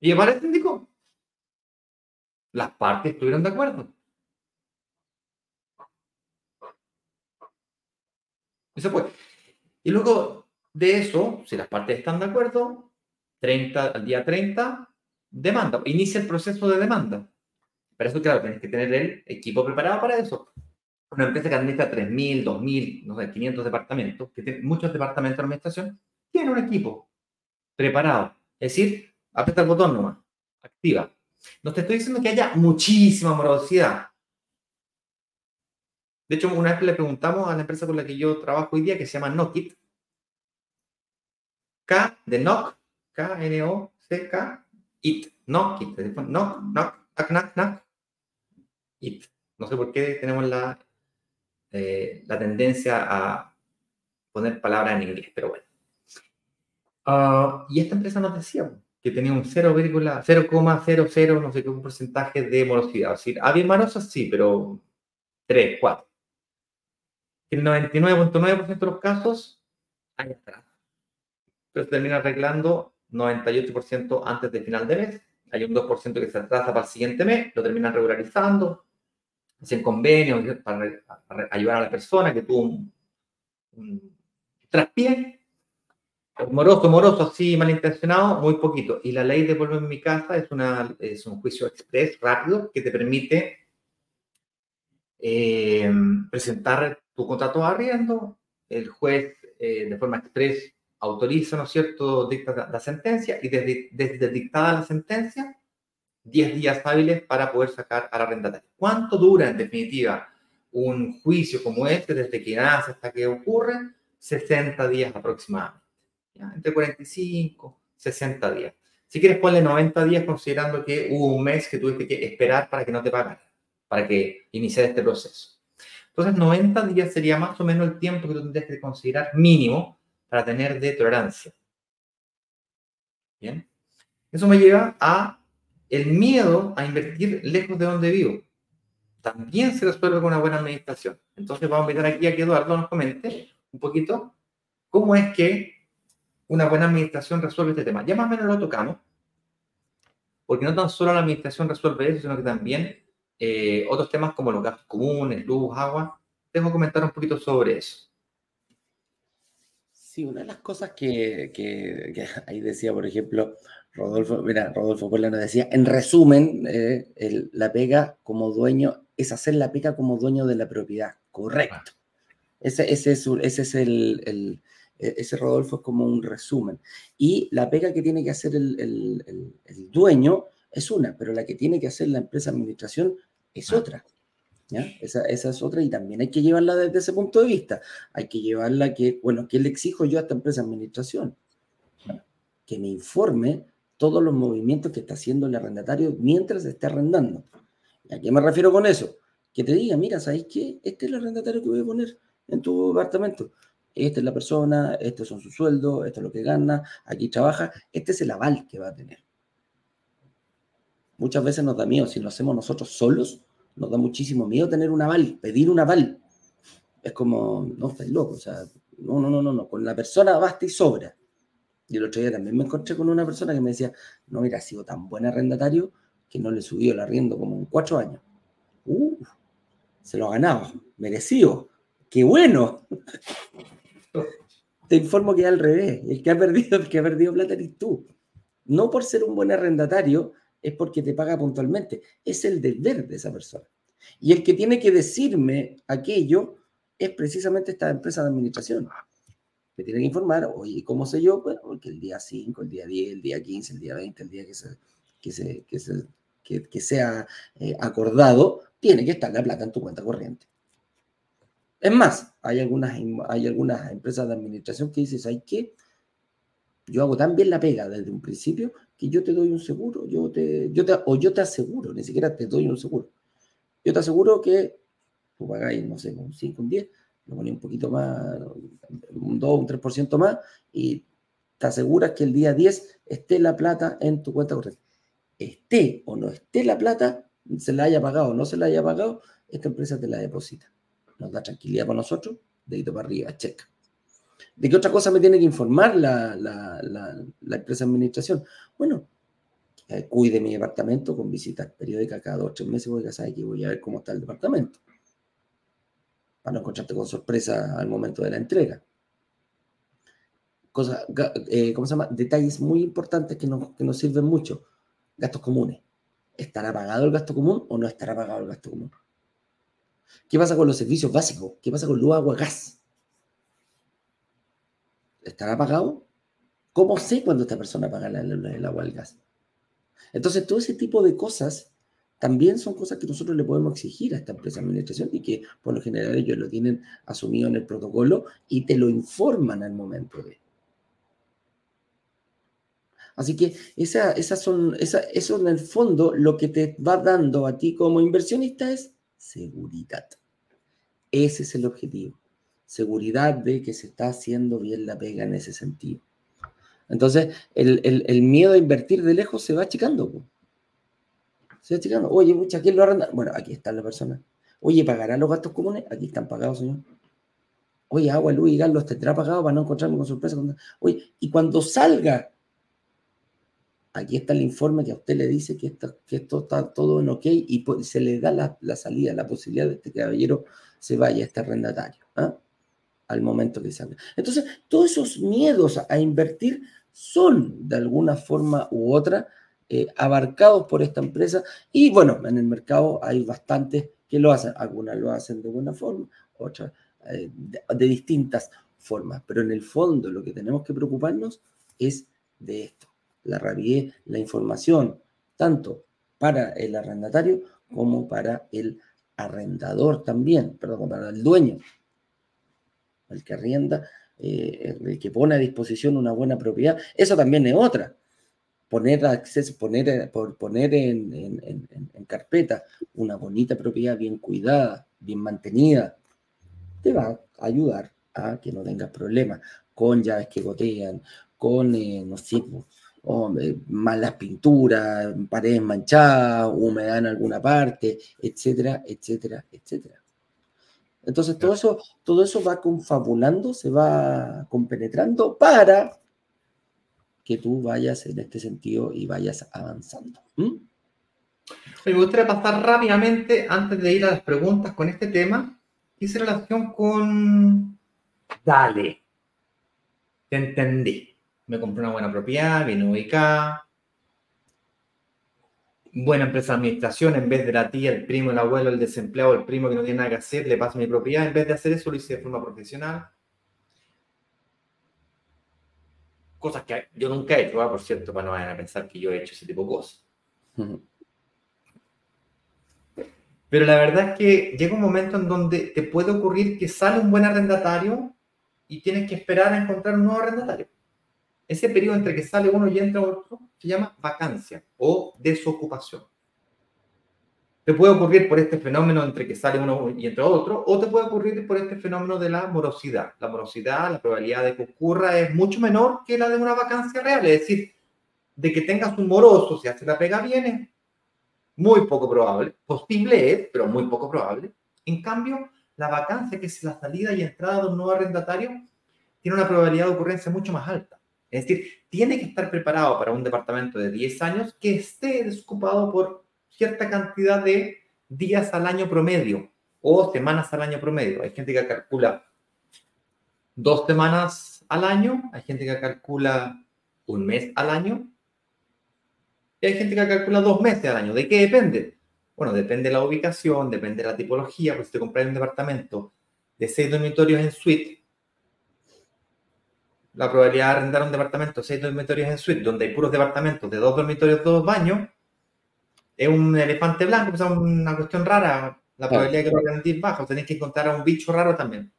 Y aparece en DICOM. Las partes estuvieron de acuerdo. Eso puede. Y luego de eso, si las partes están de acuerdo, 30, al día 30, demanda. Inicia el proceso de demanda. Para eso, claro, tienes que tener el equipo preparado para eso una empresa que administra 3.000, 2.000, no sé, 500 departamentos, que tiene muchos departamentos de administración, tiene un equipo preparado. Es decir, aprieta el botón nomás, activa. No te estoy diciendo que haya muchísima morosidad. De hecho, una vez le preguntamos a la empresa con la que yo trabajo hoy día, que se llama Nokit, K de Nok, K-N-O-C-K, IT, Nokit, Nok, Nok, Knock, Knock, Knock, IT. No sé por qué tenemos la eh, la tendencia a poner palabras en inglés, pero bueno. Ah, y esta empresa nos decía que tenía un 0,00, no sé qué, un porcentaje de morosidad. Es decir, había marosas sí, pero 3, 4. El 99.9% de los casos hay atrás. Pero se termina arreglando 98% antes del final de mes. Hay un 2% que se atrasa para el siguiente mes, lo terminan regularizando, hacen convenios para, ayudar a la persona que tuvo un, un traspié Moroso, moroso, así malintencionado, muy poquito. Y la ley de vuelvo en mi casa es, una, es un juicio express, rápido, que te permite eh, presentar tu contrato de arriendo. El juez, eh, de forma express, autoriza, ¿no es cierto?, dicta la, sentencia y desde, desde, dictada la sentencia, 10 días hábiles para poder sacar a la arrendatario. ¿Cuánto dura, en definitiva, un juicio como este, desde que nace hasta que ocurre? 60 días aproximadamente entre 45, 60 días. Si quieres, ponle 90 días considerando que hubo un mes que tuviste que esperar para que no te pagaran, para que iniciara este proceso. Entonces, 90 días sería más o menos el tiempo que tú tendrías que considerar mínimo para tener de tolerancia. Bien. Eso me lleva a el miedo a invertir lejos de donde vivo. También se resuelve con una buena administración. Entonces, vamos a invitar aquí a que Eduardo nos comente un poquito cómo es que una buena administración resuelve este tema. Ya más o menos lo tocamos, porque no tan solo la administración resuelve eso, sino que también eh, otros temas como los gastos comunes, luz, agua. Que comentar un poquito sobre eso. Sí, una de las cosas que, ahí decía, por ejemplo, Rodolfo, mira, Rodolfo Polano decía, en resumen, eh, la pega como dueño es hacer la pega como dueño de la propiedad, correcto. Ese, ese, es, ese es el, e, ese Rodolfo es como un resumen. Y la pega que tiene que hacer el, dueño es una, pero la que tiene que hacer la empresa administración es otra. Esa, es otra y también hay que llevarla desde ese punto de vista. Hay que llevarla que, bueno, ¿qué le exijo yo a esta empresa administración? que me informe todos los movimientos que está haciendo el arrendatario mientras esté arrendando. ¿A qué me refiero con eso? Que te diga, mira, ¿sabes qué? Este es el arrendatario que voy a poner en tu departamento esta es la persona, estos son sus sueldos, esto es lo que gana, aquí trabaja, este es el aval que va a tener. Muchas veces nos da miedo, si lo hacemos nosotros solos, nos da muchísimo miedo tener un aval, pedir un aval. Es como, no, estás loco, o sea, no, no, no, no, no, con la persona basta y sobra. Y el otro día también me encontré con una persona que me decía, no, mira, ha sido tan buen arrendatario que no le subió el arriendo como en cuatro años. Uh, se lo ha ganado, merecido. ¡Qué bueno! Te informo que es al revés. El que ha perdido, el que ha perdido plata eres tú. No por ser un buen arrendatario, es porque te paga puntualmente. Es el deber de esa persona. Y el que tiene que decirme aquello es precisamente esta empresa de administración. Me tiene que informar, oye, ¿cómo sé yo? Bueno, porque el día 5, el día 10, el día 15, el día 20, el día que, se, que, se, que, que, sea eh, acordado, tiene que estar la plata en tu cuenta corriente. Es más, hay algunas, hay algunas empresas de administración que dicen, ¿sabes qué? Yo hago tan bien la pega desde un principio que yo te doy un seguro, yo te, yo te, o yo te aseguro, ni siquiera te doy un seguro. Yo te aseguro que tú pagáis, no sé, un 5, un 10, lo pones un poquito más, un 2, un 3% más, y te aseguras que el día 10 esté la plata en tu cuenta corriente. Esté o no esté la plata, se la haya pagado o no se la haya pagado, esta empresa te la deposita nos da tranquilidad para nosotros, dedito para arriba, check. ¿De qué otra cosa me tiene que informar la, la, empresa de administración? Bueno, eh, cuide mi departamento con visitas periódicas cada dos o tres meses, porque sabe que voy a ver cómo está el departamento. Para no encontrarte con sorpresa al momento de la entrega. Cosa, eh, ¿Cómo se llama? Detalles muy importantes que nos, que nos sirven mucho. Gastos comunes. ¿Estará pagado el gasto común o no estará pagado el gasto común? ¿Qué pasa con los servicios básicos? ¿Qué pasa con luz, agua, gas? ¿Estará pagado? ¿Cómo sé cuándo esta persona paga el agua, el gas? Entonces, todo ese tipo de cosas también son cosas que nosotros le podemos exigir a esta empresa de administración y que por lo general ellos lo tienen asumido en el protocolo y te lo informan al momento de. Así que son, eso en el fondo lo que te va dando a ti como inversionista es seguridad. Ese es el objetivo. Seguridad de que se está haciendo bien la pega en ese sentido. Entonces, el, miedo a invertir de lejos se va achicando. Se va achicando. Oye, mucha, ¿quién lo arrenda? Bueno, aquí está la persona. Oye, ¿pagará los gastos comunes? Aquí están pagados, señor. Oye, agua, luz y gas los tendrá pagados para no encontrarme con sorpresa. Oye, y cuando salga, aquí está el informe que a usted le dice que esto, que esto está todo en ok y se le da la, salida, la posibilidad de este caballero se vaya a este arrendatario. ¿ah? Al momento que salga. Entonces, todos esos miedos a invertir son de alguna forma u otra eh, abarcados por esta empresa. Y bueno, en el mercado hay bastantes que lo hacen, algunas lo hacen de buena forma, otras eh, de, distintas formas, pero en el fondo lo que tenemos que preocuparnos es de esto, la rapidez, la información, tanto para el arrendatario como para el arrendador también, perdón, para el dueño el que arrienda, eh, el que pone a disposición una buena propiedad. Eso también es otra. Poner acceso, poner, eh, por poner en, carpeta una bonita propiedad bien cuidada, bien mantenida, te va a ayudar a que no tengas problemas con llaves que gotean, con, eh, no sé, malas pinturas, paredes manchadas, humedad en alguna parte, etcétera, etcétera, etcétera. Entonces todo eso, todo eso va confabulando, se va compenetrando para que tú vayas en este sentido y vayas avanzando. Me gustaría pasar rápidamente, antes de ir a las preguntas con este tema, hice relación con... Dale. Te entendí. Me compré una buena propiedad, bien ubicada, buena empresa de administración, en vez de la tía, el primo, el abuelo, el desempleado, el primo que no tiene nada que hacer, le paso mi propiedad, en vez de hacer eso lo hice de forma profesional. Cosas que yo nunca he hecho, por cierto, para no vayan a pensar que yo he hecho ese tipo de cosas. Pero la verdad es que llega un momento en donde te puede ocurrir que sale un buen arrendatario y tienes que esperar a encontrar un nuevo arrendatario. Ese periodo entre que sale uno y entra otro se llama vacancia o desocupación. Te puede ocurrir por este fenómeno entre que sale uno y entra otro, o te puede ocurrir por este fenómeno de la morosidad. La morosidad, la probabilidad de que ocurra es mucho menor que la de una vacancia real. Es decir, de que tengas un moroso, si hace la pega bien, es muy poco probable. Posible es, pero muy poco probable. En cambio, la vacancia, que es la salida y entrada de un nuevo arrendatario, tiene una probabilidad de ocurrencia mucho más alta. Es decir, tiene que estar preparado para un departamento de 10 años que esté desocupado por cierta cantidad de días al año promedio o semanas al año promedio. Hay gente que calcula dos semanas al año, hay gente que calcula un mes al año y hay gente que calcula dos meses al año. ¿De qué depende? Bueno, depende de la ubicación, depende de la tipología, pues si te compras un departamento de seis dormitorios en suite, la probabilidad de arrendar un departamento seis dormitorios en suite, donde hay puros departamentos de dos dormitorios, dos baños, es un elefante blanco, es una cuestión rara. La probabilidad de que lo arrendéis baja, tenéis que encontrar a un bicho raro también.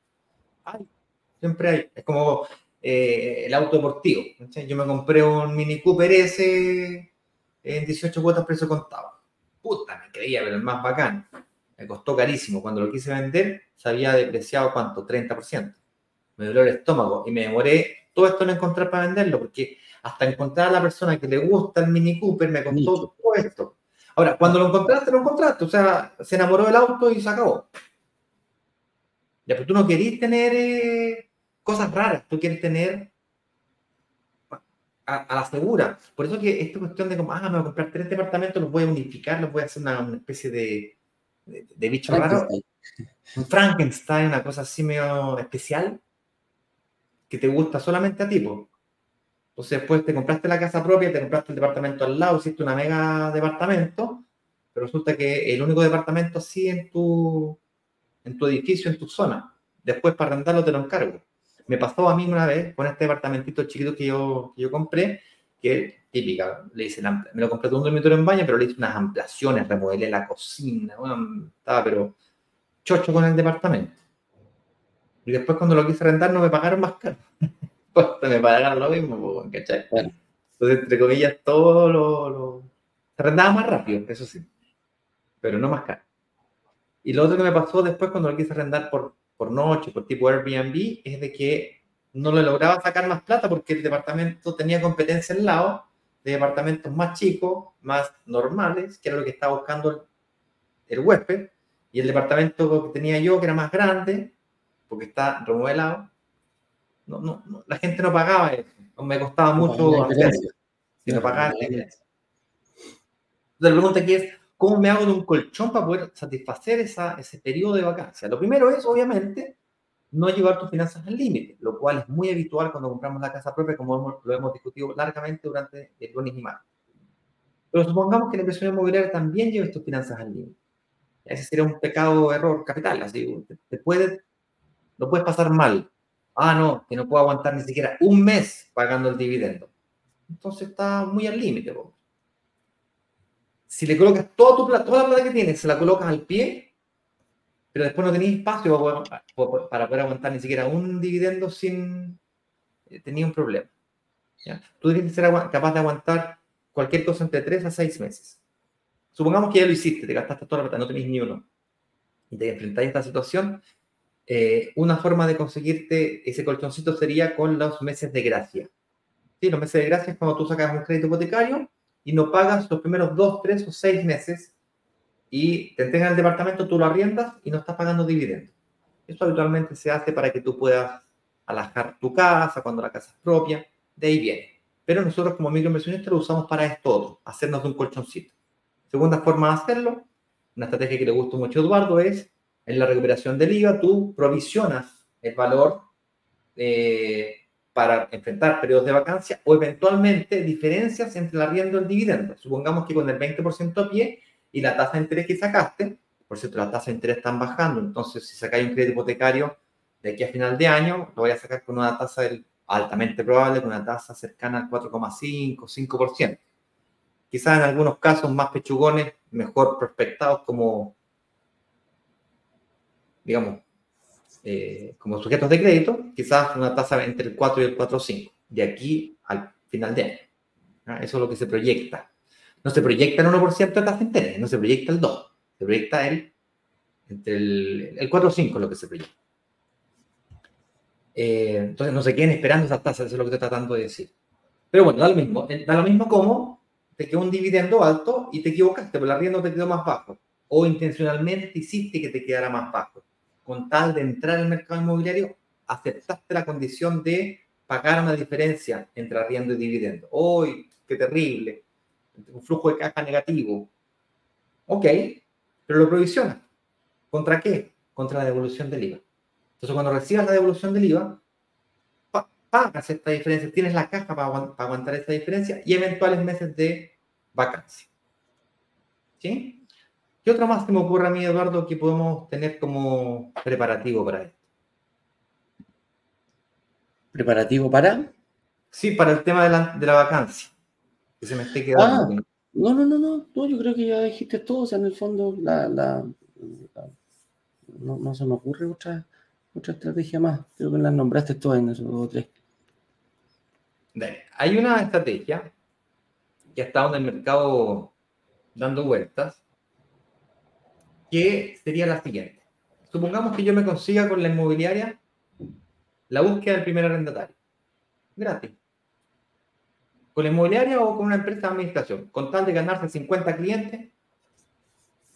siempre hay. Es como eh, el auto deportivo. Yo me compré un Mini Cooper S en 18 cuotas precio contado. Puta, me creía, pero el más bacán. Me costó carísimo. Cuando lo quise vender, se había depreciado, ¿cuánto? 30%. Me dolió el estómago y me demoré todo esto no encontrar para venderlo, porque hasta encontrar a la persona que le gusta el Mini Cooper me costó todo esto. Ahora, cuando lo encontraste, lo encontraste, o sea, se enamoró del auto y se acabó. Ya, pero tú no querís tener eh, cosas raras, tú quieres tener a, la segura. Por eso que esta cuestión de como, ah, me voy a comprar tres departamentos, los voy a unificar, los voy a hacer una, especie de, de bicho raro. Un Frankenstein, una cosa así medio especial que te gusta solamente a ti. Entonces después te compraste la casa propia, te compraste el departamento al lado, hiciste una mega departamento, pero resulta que el único departamento así en tu, en tu edificio, en tu zona. Después para rentarlo te lo encargo. Me pasó a mí una vez con este departamentito chiquito que yo, que yo compré, que típica, le hice me lo compré todo un dormitorio en baño, pero le hice unas ampliaciones, remodelé la cocina, estaba pero chocho con el departamento. Y después cuando lo quise rentar no me pagaron más caro. pues me pagaron lo mismo, ¿cachai? Entonces, entre comillas, todo lo, lo... Se rentaba más rápido, eso sí. Pero no más caro. Y lo otro que me pasó después cuando lo quise rentar por, por noche, por tipo Airbnb, es de que no le lograba sacar más plata porque el departamento tenía competencia al lado de departamentos más chicos, más normales, que era lo que estaba buscando el, huésped, y el departamento que tenía yo, que era más grande, porque está remodelado, no, no, la gente no pagaba eso, me costaba mucho hacer si no pagaba la Entonces la pregunta aquí es, ¿cómo me hago de un colchón para poder satisfacer esa, ese periodo de vacancia? Lo primero es, obviamente, no llevar tus finanzas al límite, lo cual es muy habitual cuando compramos la casa propia, como lo hemos discutido largamente durante el lunes y martes. Pero supongamos que la inversión inmobiliaria también lleve tus finanzas al límite. Ese sería un pecado error capital, así te, puede, lo puedes pasar mal. Ah, no, que no puedo aguantar ni siquiera un mes pagando el dividendo. Entonces está muy al límite. Si le colocas toda, tu, toda la plata que tienes, se la colocas al pie, pero después no tenías espacio para poder, aguantar ni siquiera un dividendo sin... Eh, tenía un problema. Tú tienes que ser capaz de aguantar cualquier cosa entre 3 a 6 meses. Supongamos que ya lo hiciste, te gastaste toda la plata, no tenés ni uno, y te enfrentáis a esta situación, eh, una forma de conseguirte ese colchoncito sería con los meses de gracia. ¿Sí? Los meses de gracia es cuando tú sacas un crédito hipotecario y no pagas los primeros 2, 3 o 6 meses y te entregan el departamento, tú lo arriendas y no estás pagando dividendos. Eso habitualmente se hace para que tú puedas alajar tu casa cuando la casa es propia, de ahí viene. Pero nosotros como microinversionistas lo usamos para esto otro, hacernos de un colchoncito. Segunda forma de hacerlo, una estrategia que le gusta mucho a Eduardo es, en la recuperación del IVA, tú provisionas el valor eh, para enfrentar periodos de vacancia o eventualmente diferencias entre el arriendo y el dividendo. Supongamos que con el 20% a pie y la tasa de interés que sacaste, por cierto, la tasa de interés están bajando, entonces si sacáis un crédito hipotecario de aquí a final de año, lo voy a sacar con una tasa altamente probable, con una tasa cercana al 4,5, 5%. Quizás en algunos casos más pechugones, mejor prospectados como, digamos, eh, como sujetos de crédito, quizás una tasa entre el 4 y el 4,5, de aquí al final de año. Eso es lo que se proyecta no se proyecta el 1% de tasa de interés, no se proyecta el 2, se proyecta el, entre el, el 4 o 5 lo que se proyecta. Eh, entonces no se queden esperando esas tasas, eso es lo que estoy tratando de decir. Pero bueno, da lo mismo, eh, da lo mismo como te quedó un dividendo alto y te equivocaste, pero el arriendo te quedó más bajo. O intencionalmente hiciste que te quedara más bajo. Con tal de entrar al mercado inmobiliario, aceptaste la condición de pagar una diferencia entre arriendo y dividendo. ¡Uy, qué terrible! un flujo de caja negativo. Ok, pero lo provisiona. ¿Contra qué? Contra la devolución del IVA. Entonces, cuando recibas la devolución del IVA, pagas esta diferencia, tienes la caja para, aguantar esta diferencia y eventuales meses de vacancia. ¿Sí? ¿Qué otro más se me ocurre a mí, Eduardo, que podemos tener como preparativo para esto? ¿Preparativo para? Sí, para el tema de la, de la vacancia se me esté quedando. Ah, no, no, no, no, yo creo que ya dijiste todo, o sea, en el fondo la, la, no, se me ocurre otra, otra estrategia más, creo que las nombraste todas en esos dos o tres. Hay una estrategia que ha estado en el mercado dando vueltas, que sería la siguiente. Supongamos que yo me consiga con la inmobiliaria la búsqueda del primer arrendatario. Gratis con la inmobiliaria o con una empresa de administración, con tal de ganarse 50 clientes,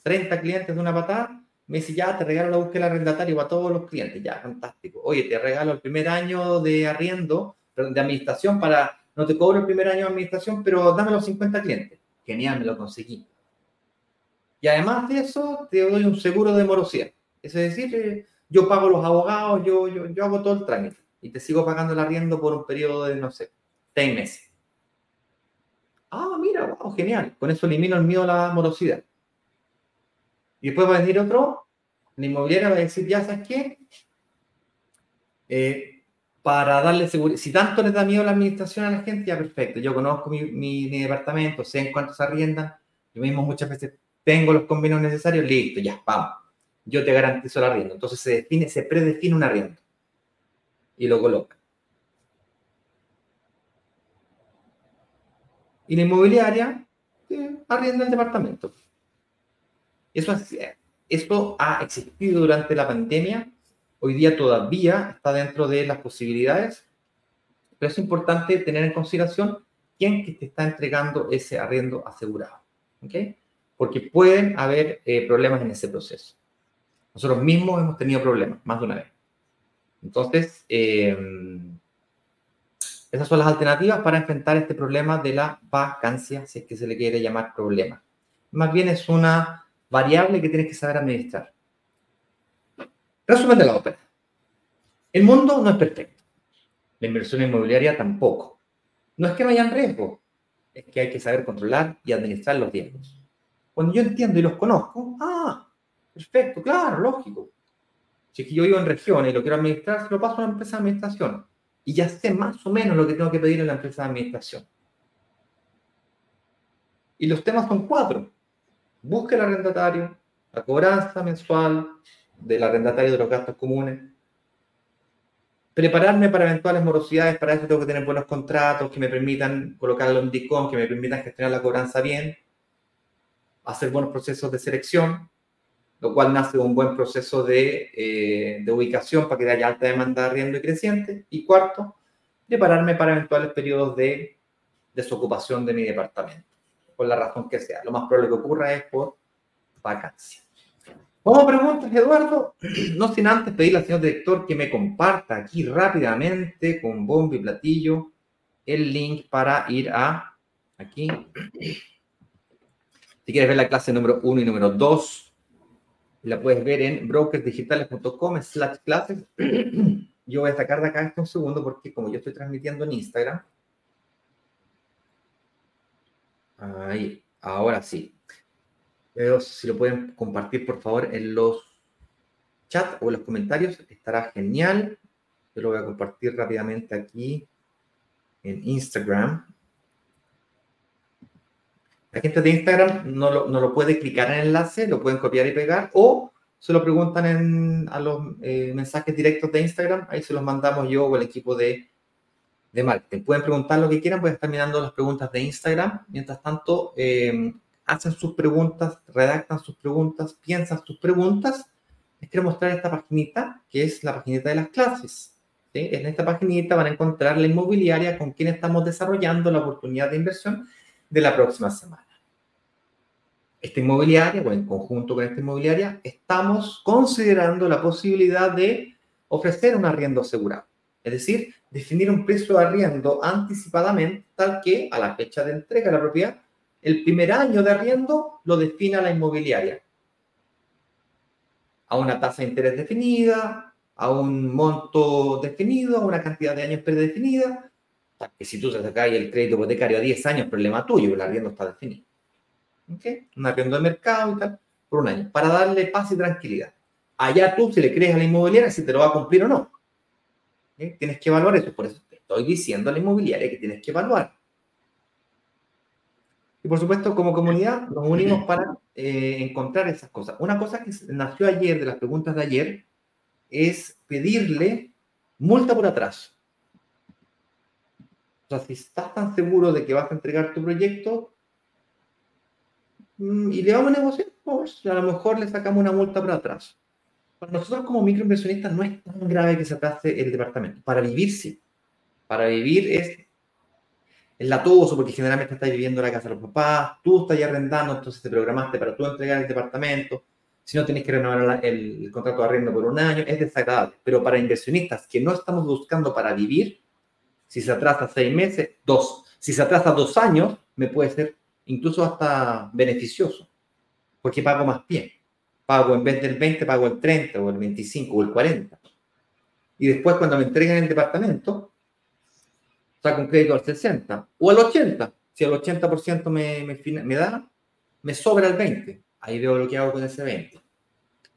30 clientes de una patada, me dice, ya te regalo la búsqueda arrendatario a todos los clientes, ya, fantástico. Oye, te regalo el primer año de arriendo, de administración para, no te cobro el primer año de administración, pero dame los 50 clientes. Genial, me lo conseguí. Y además de eso, te doy un seguro de morosidad. Es decir, eh, yo pago los abogados, yo, yo, yo hago todo el trámite y te sigo pagando el arriendo por un periodo de, no sé, seis meses. Ah, mira, wow, genial. Con eso elimino el miedo a la morosidad. Y después va a venir otro, la inmobiliaria va a decir, ya sabes qué, eh, para darle seguridad, si tanto les da miedo la administración a la gente, ya perfecto, yo conozco mi, departamento, sé en cuánto se arrienda, yo mismo muchas veces tengo los convenios necesarios, listo, ya, vamos, yo te garantizo el arriendo. Entonces se define, se predefine un arriendo y lo coloca. y la inmobiliaria eh, arrienda el departamento. Eso, esto ha existido durante la pandemia hoy día todavía está dentro de las posibilidades, pero es importante tener en consideración quién que te está entregando ese arriendo asegurado. ¿ok? Porque pueden haber eh, problemas en ese proceso. Nosotros mismos hemos tenido problemas más de una vez. Entonces, eh, esas son las alternativas para enfrentar este problema de la vacancia, si es que se le quiere llamar problema. Más bien es una variable que tienes que saber administrar. Resumen de la ópera. El mundo no es perfecto. La inversión inmobiliaria tampoco. No es que no hayan riesgo, es que hay que saber controlar y administrar los riesgos. Cuando yo entiendo y los conozco, ah, perfecto, claro, lógico. Si es que yo vivo en regiones y lo quiero administrar, se lo paso a una empresa de administración. Y ya sé más o menos lo que tengo que pedir en la empresa de administración. Y los temas son cuatro. Busque el arrendatario, la cobranza mensual, del arrendatario de los gastos comunes. Prepararme para eventuales morosidades, para eso tengo que tener buenos contratos que me permitan colocarlo en DICOM, que me permitan gestionar la cobranza bien, hacer buenos procesos de selección, lo cual nace de un buen proceso de, eh, de ubicación para que haya alta demanda de arriendo y creciente. Y cuarto, prepararme para eventuales periodos de desocupación de mi departamento, por la razón que sea. Lo más probable que ocurra es por vacancia. Como preguntas, Eduardo, no sin antes pedirle al señor director que me comparta aquí rápidamente con bombo y platillo el link para ir a aquí. Si quieres ver la clase número 1 y número 2, la puedes ver en brokersdigitales.com slash clases. Yo voy a sacar de acá esto un segundo porque como yo estoy transmitiendo en Instagram, ahí, ahora sí, pero si lo pueden compartir, por favor, en los chats o en los comentarios, estará genial. Yo lo voy a compartir rápidamente aquí en Instagram. La gente de Instagram no lo, no lo puede clicar en el enlace, lo pueden copiar y pegar o se lo preguntan en, a los eh, mensajes directos de Instagram, ahí se los mandamos yo o el equipo de, de marketing. Pueden preguntar lo que quieran, a estar mirando las preguntas de Instagram. Mientras tanto, eh, hacen sus preguntas, redactan sus preguntas, piensan sus preguntas, les quiero mostrar esta paginita, que es la paginita de las clases. En esta paginita van a encontrar la inmobiliaria con quien estamos desarrollando la oportunidad de inversión de la próxima semana. Esta inmobiliaria, o en conjunto con esta inmobiliaria, estamos considerando la posibilidad de ofrecer un arriendo asegurado. Es decir, definir un precio de arriendo anticipadamente tal que a la fecha de entrega de la propiedad el primer año de arriendo lo defina la inmobiliaria. A una tasa de interés definida, a un monto definido, a una cantidad de años predefinida. que si tú sacas el crédito hipotecario a 10 años, problema tuyo, el arriendo está definido. ¿Okay? Un arriendo de mercado y tal, por un año, para darle paz y tranquilidad. Allá tú, si le crees a la inmobiliaria, si te lo va a cumplir o no. Tienes que evaluar eso. Por eso te estoy diciendo a la inmobiliaria que tienes que evaluar. Y por supuesto, como comunidad nos unimos para eh, encontrar esas cosas. Una cosa que nació ayer, de las preguntas de ayer, es pedirle multa por atraso. O sea, si estás tan seguro de que vas a entregar tu proyecto y le vamos a negociar, pues a lo mejor le sacamos una multa por atraso. Para nosotros como microinversionistas no es tan grave que se atrase el departamento. Para vivir sí. Para vivir es el latoso, porque generalmente estás viviendo en la casa de los papás, tú estás ya arrendando, entonces te programaste para tú entregar el departamento, si no tienes que renovar el, contrato de arriendo por un año, es desagradable. Pero para inversionistas que no estamos buscando para vivir, si se atrasa seis meses, dos. Si se atrasa dos años, me puede ser incluso hasta beneficioso, porque pago más bien. Pago en vez del 20, pago el 30 o el 25 o el 40. Y después cuando me entreguen el departamento, saco un crédito al 60 o al 80. Si el 80% me, me, me, da, me sobra el 20. Ahí veo lo que hago con ese 20.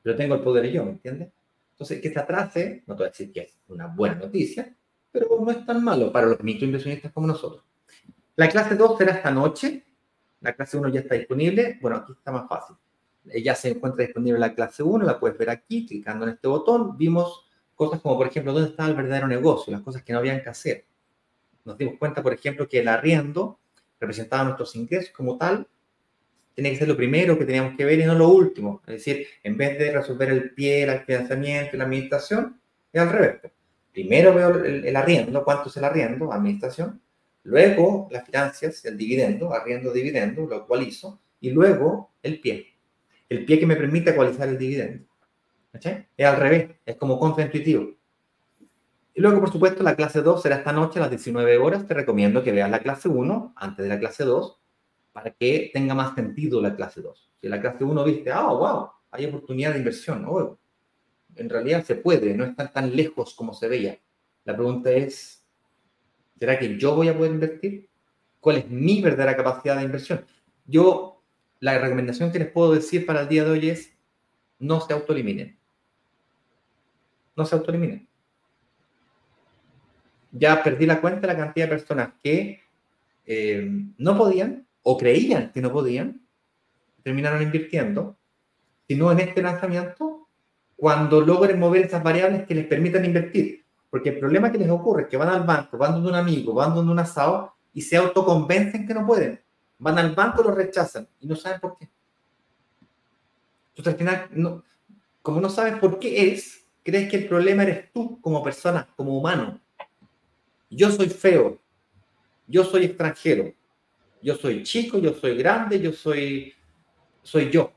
Pero tengo el poder yo, ¿me entiendes? Entonces, que se atrase, no te voy a decir que es una buena noticia, pero no es tan malo para los microinversionistas como nosotros. La clase 2 será esta noche. La clase 1 ya está disponible. Bueno, aquí está más fácil. Ya se encuentra disponible la clase 1, la puedes ver aquí, clicando en este botón. Vimos cosas como, por ejemplo, dónde está el verdadero negocio, las cosas que no habían que hacer nos dimos cuenta, por ejemplo, que el arriendo representaba nuestros ingresos como tal, tiene que ser lo primero que teníamos que ver y no lo último. Es decir, en vez de resolver el pie, el financiamiento la administración, es al revés. Primero veo el, arriendo, cuánto es el arriendo, administración, luego las finanzas, el dividendo, arriendo, dividendo, lo ecualizo, y luego el pie. El pie que me permite ecualizar el dividendo. Es al revés, es como contraintuitivo. Y luego, por supuesto, la clase 2 será esta noche a las 19 horas. Te recomiendo que veas la clase 1 antes de la clase 2 para que tenga más sentido la clase 2. Si la clase 1 viste, ah, wow, hay oportunidad de inversión. Oh, en realidad se puede, no están tan lejos como se veía. La pregunta es, ¿será que yo voy a poder invertir? ¿Cuál es mi verdadera capacidad de inversión? Yo, la recomendación que les puedo decir para el día de hoy es, no se autoeliminen. No se autoeliminen. Ya perdí la cuenta de la cantidad de personas que eh, no podían o creían que no podían, terminaron invirtiendo, sino en este lanzamiento, cuando logren mover esas variables que les permitan invertir. Porque el problema que les ocurre es que van al banco, van donde un amigo, van donde un asado y se autoconvencen que no pueden. Van al banco, lo rechazan y no saben por qué. Entonces al final, no, como no sabes por qué es, crees que el problema eres tú como persona, como humano. Yo soy feo, yo soy extranjero, yo soy chico, yo soy grande, yo soy, soy yo.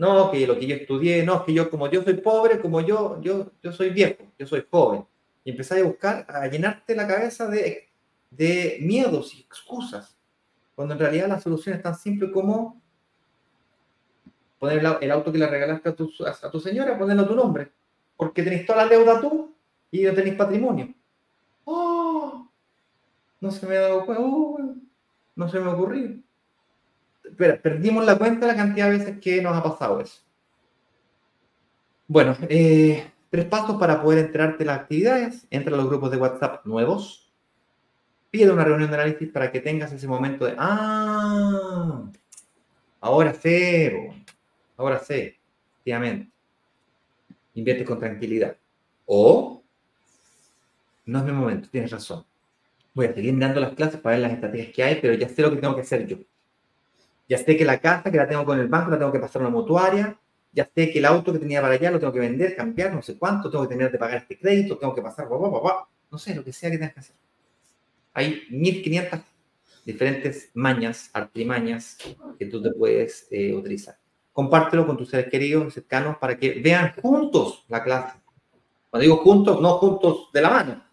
No, que lo que yo estudié, no, que yo como yo soy pobre, como yo, yo, yo soy viejo, yo soy joven. Y empezás a buscar, a llenarte la cabeza de, de miedos y excusas, cuando en realidad la solución es tan simple como poner el auto que le regalaste a tu, a tu señora, ponerlo a tu nombre, porque tenés toda la deuda tú y no tenés patrimonio. ¡Oh! No se me ha dado cuenta. no se me ocurrió. Espera, perdimos la cuenta la cantidad de veces que nos ha pasado eso. Bueno, eh, tres pasos para poder enterarte de las actividades. Entra a los grupos de WhatsApp nuevos. Pide una reunión de análisis para que tengas ese momento de, ah, ahora sé, ahora sé, efectivamente. Invierte con tranquilidad. O, no es mi momento, tienes razón voy a seguir dando las clases para ver las estrategias que hay, pero ya sé lo que tengo que hacer yo. Ya sé que la casa que la tengo con el banco la tengo que pasar a una mutuaria, ya sé que el auto que tenía para allá lo tengo que vender, cambiar, no sé cuánto, tengo que tener de pagar este crédito, tengo que pasar, no sé, lo que sea que tengas que hacer. Hay 1500 diferentes mañas, artimañas que tú te puedes eh, utilizar. Compártelo con tus seres queridos, cercanos, para que vean juntos la clase. Cuando digo juntos, no juntos de la mano,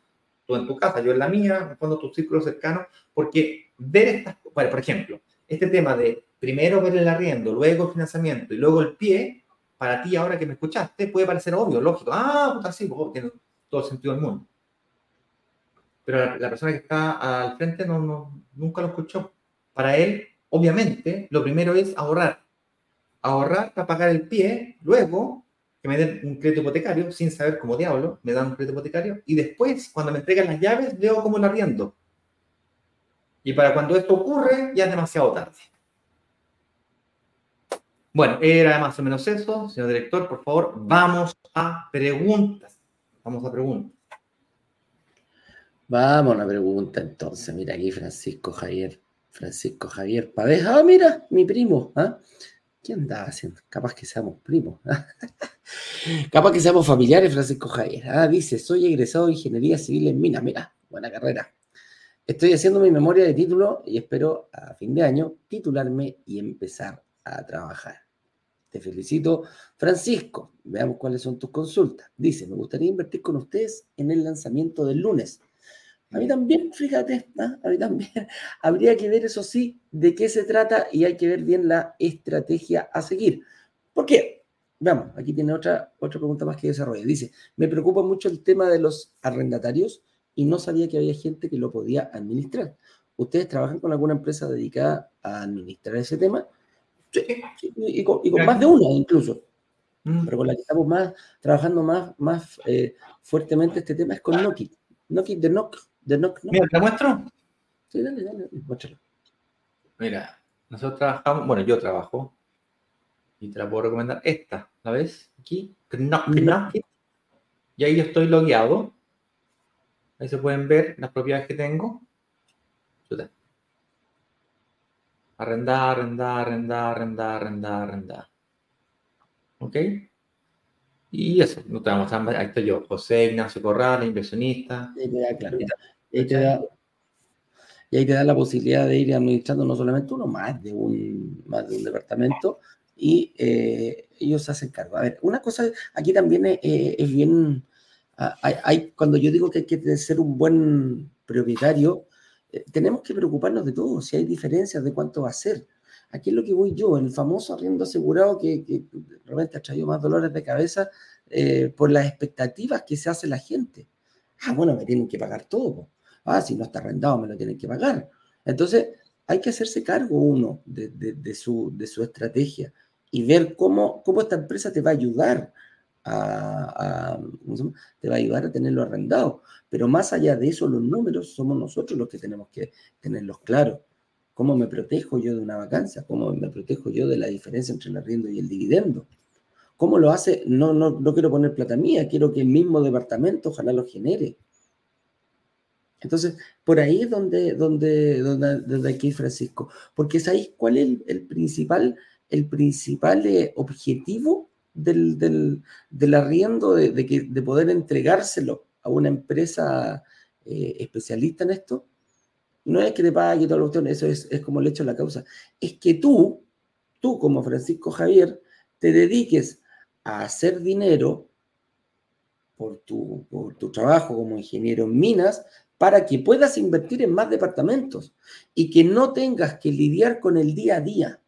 tú en tu casa, yo en la mía, fondo tu círculo cercano, porque ver estas, bueno, por ejemplo, este tema de primero ver el arriendo, luego el financiamiento y luego el pie, para ti ahora que me escuchaste puede parecer obvio, lógico, ah, puta, sí, pues, tiene todo el sentido del mundo. Pero la, persona que está al frente no, nunca lo escuchó. Para él, obviamente, lo primero es ahorrar. Ahorrar para pagar el pie, luego que me den un crédito hipotecario sin saber cómo diablo, me dan un crédito hipotecario y después, cuando me entregan las llaves, veo cómo la arriendo. Y para cuando esto ocurre, ya es demasiado tarde. Bueno, era más o menos eso. Señor director, por favor, vamos a preguntas. Vamos a preguntas. Vamos a la pregunta entonces. Mira aquí Francisco Javier. Francisco Javier Pavés. Ah, mira, mi primo. ¿ah? ¿Qué anda haciendo? Capaz que seamos primos. Capaz que seamos familiares, Francisco Javier. Ah, dice, soy egresado de Ingeniería Civil en Minas. Mira, buena carrera. Estoy haciendo mi memoria de título y espero a fin de año titularme y empezar a trabajar. Te felicito, Francisco. Veamos cuáles son tus consultas. Dice, me gustaría invertir con ustedes en el lanzamiento del lunes. A mí también, fíjate, ¿ah? a mí también. Habría que ver, eso sí, de qué se trata y hay que ver bien la estrategia a seguir. ¿Por qué? Veamos, aquí tiene otra, otra pregunta más que desarrolla. Dice, me preocupa mucho el tema de los arrendatarios y no sabía que había gente que lo podía administrar. ¿Ustedes trabajan con alguna empresa dedicada a administrar ese tema? Sí, y, con, más de una incluso. Mm. Pero con la que estamos más, trabajando más, más eh, fuertemente este tema es con Nokia. Nokia de Nokia Mira, ¿te muestro? Sí, dale, dale, muéstralo. Mira, nosotros trabajamos, bueno, yo trabajo y te la puedo recomendar esta, ¿la ves? Aquí, Y ahí yo estoy logueado. Ahí se pueden ver las propiedades que tengo. Arrendar, arrendar, arrendar, arrendar, arrendar, arrendar. ¿Ok? Y eso, no te vamos a ahí estoy yo, José Ignacio Corral, inversionista. Y ahí te da, y ahí te da la posibilidad de ir administrando no solamente uno, más de un, más de un departamento y eh, ellos se hacen cargo. A ver, una cosa aquí también es, es bien, ah, hay, hay, cuando yo digo que hay que ser un buen propietario, eh, tenemos que preocuparnos de todo, si hay diferencias de cuánto va a ser. Aquí es lo que voy yo, el famoso arriendo asegurado que, realmente ha traído más dolores de cabeza eh, por las expectativas que se hace la gente. Ah, bueno, me tienen que pagar todo. Ah, si no está arrendado, me lo tienen que pagar. Entonces, hay que hacerse cargo uno de, de, su, de su estrategia y ver cómo esta empresa te va a ayudar te va a ayudar a tenerlo arrendado. Pero más allá de eso, los números somos nosotros los que tenemos que tenerlos claros. ¿Cómo me protejo yo de una vacancia? ¿Cómo me protejo yo de la diferencia entre el arriendo y el dividendo? ¿Cómo lo hace? No, no, no quiero poner plata mía, quiero que el mismo departamento ojalá lo genere. Entonces, por ahí es donde, donde, donde, donde ir, Francisco, porque ¿sabéis cuál es el, principal, el principal eh, objetivo del, del, arriendo, de, de, que, de poder entregárselo a una empresa eh, especialista en esto? No es que te pague toda la cuestión, eso es, es como el hecho de la causa. Es que tú, tú como Francisco Javier, te dediques a hacer dinero por tu, por tu trabajo como ingeniero en minas, para que puedas invertir en más departamentos y que no tengas que lidiar con el día a día,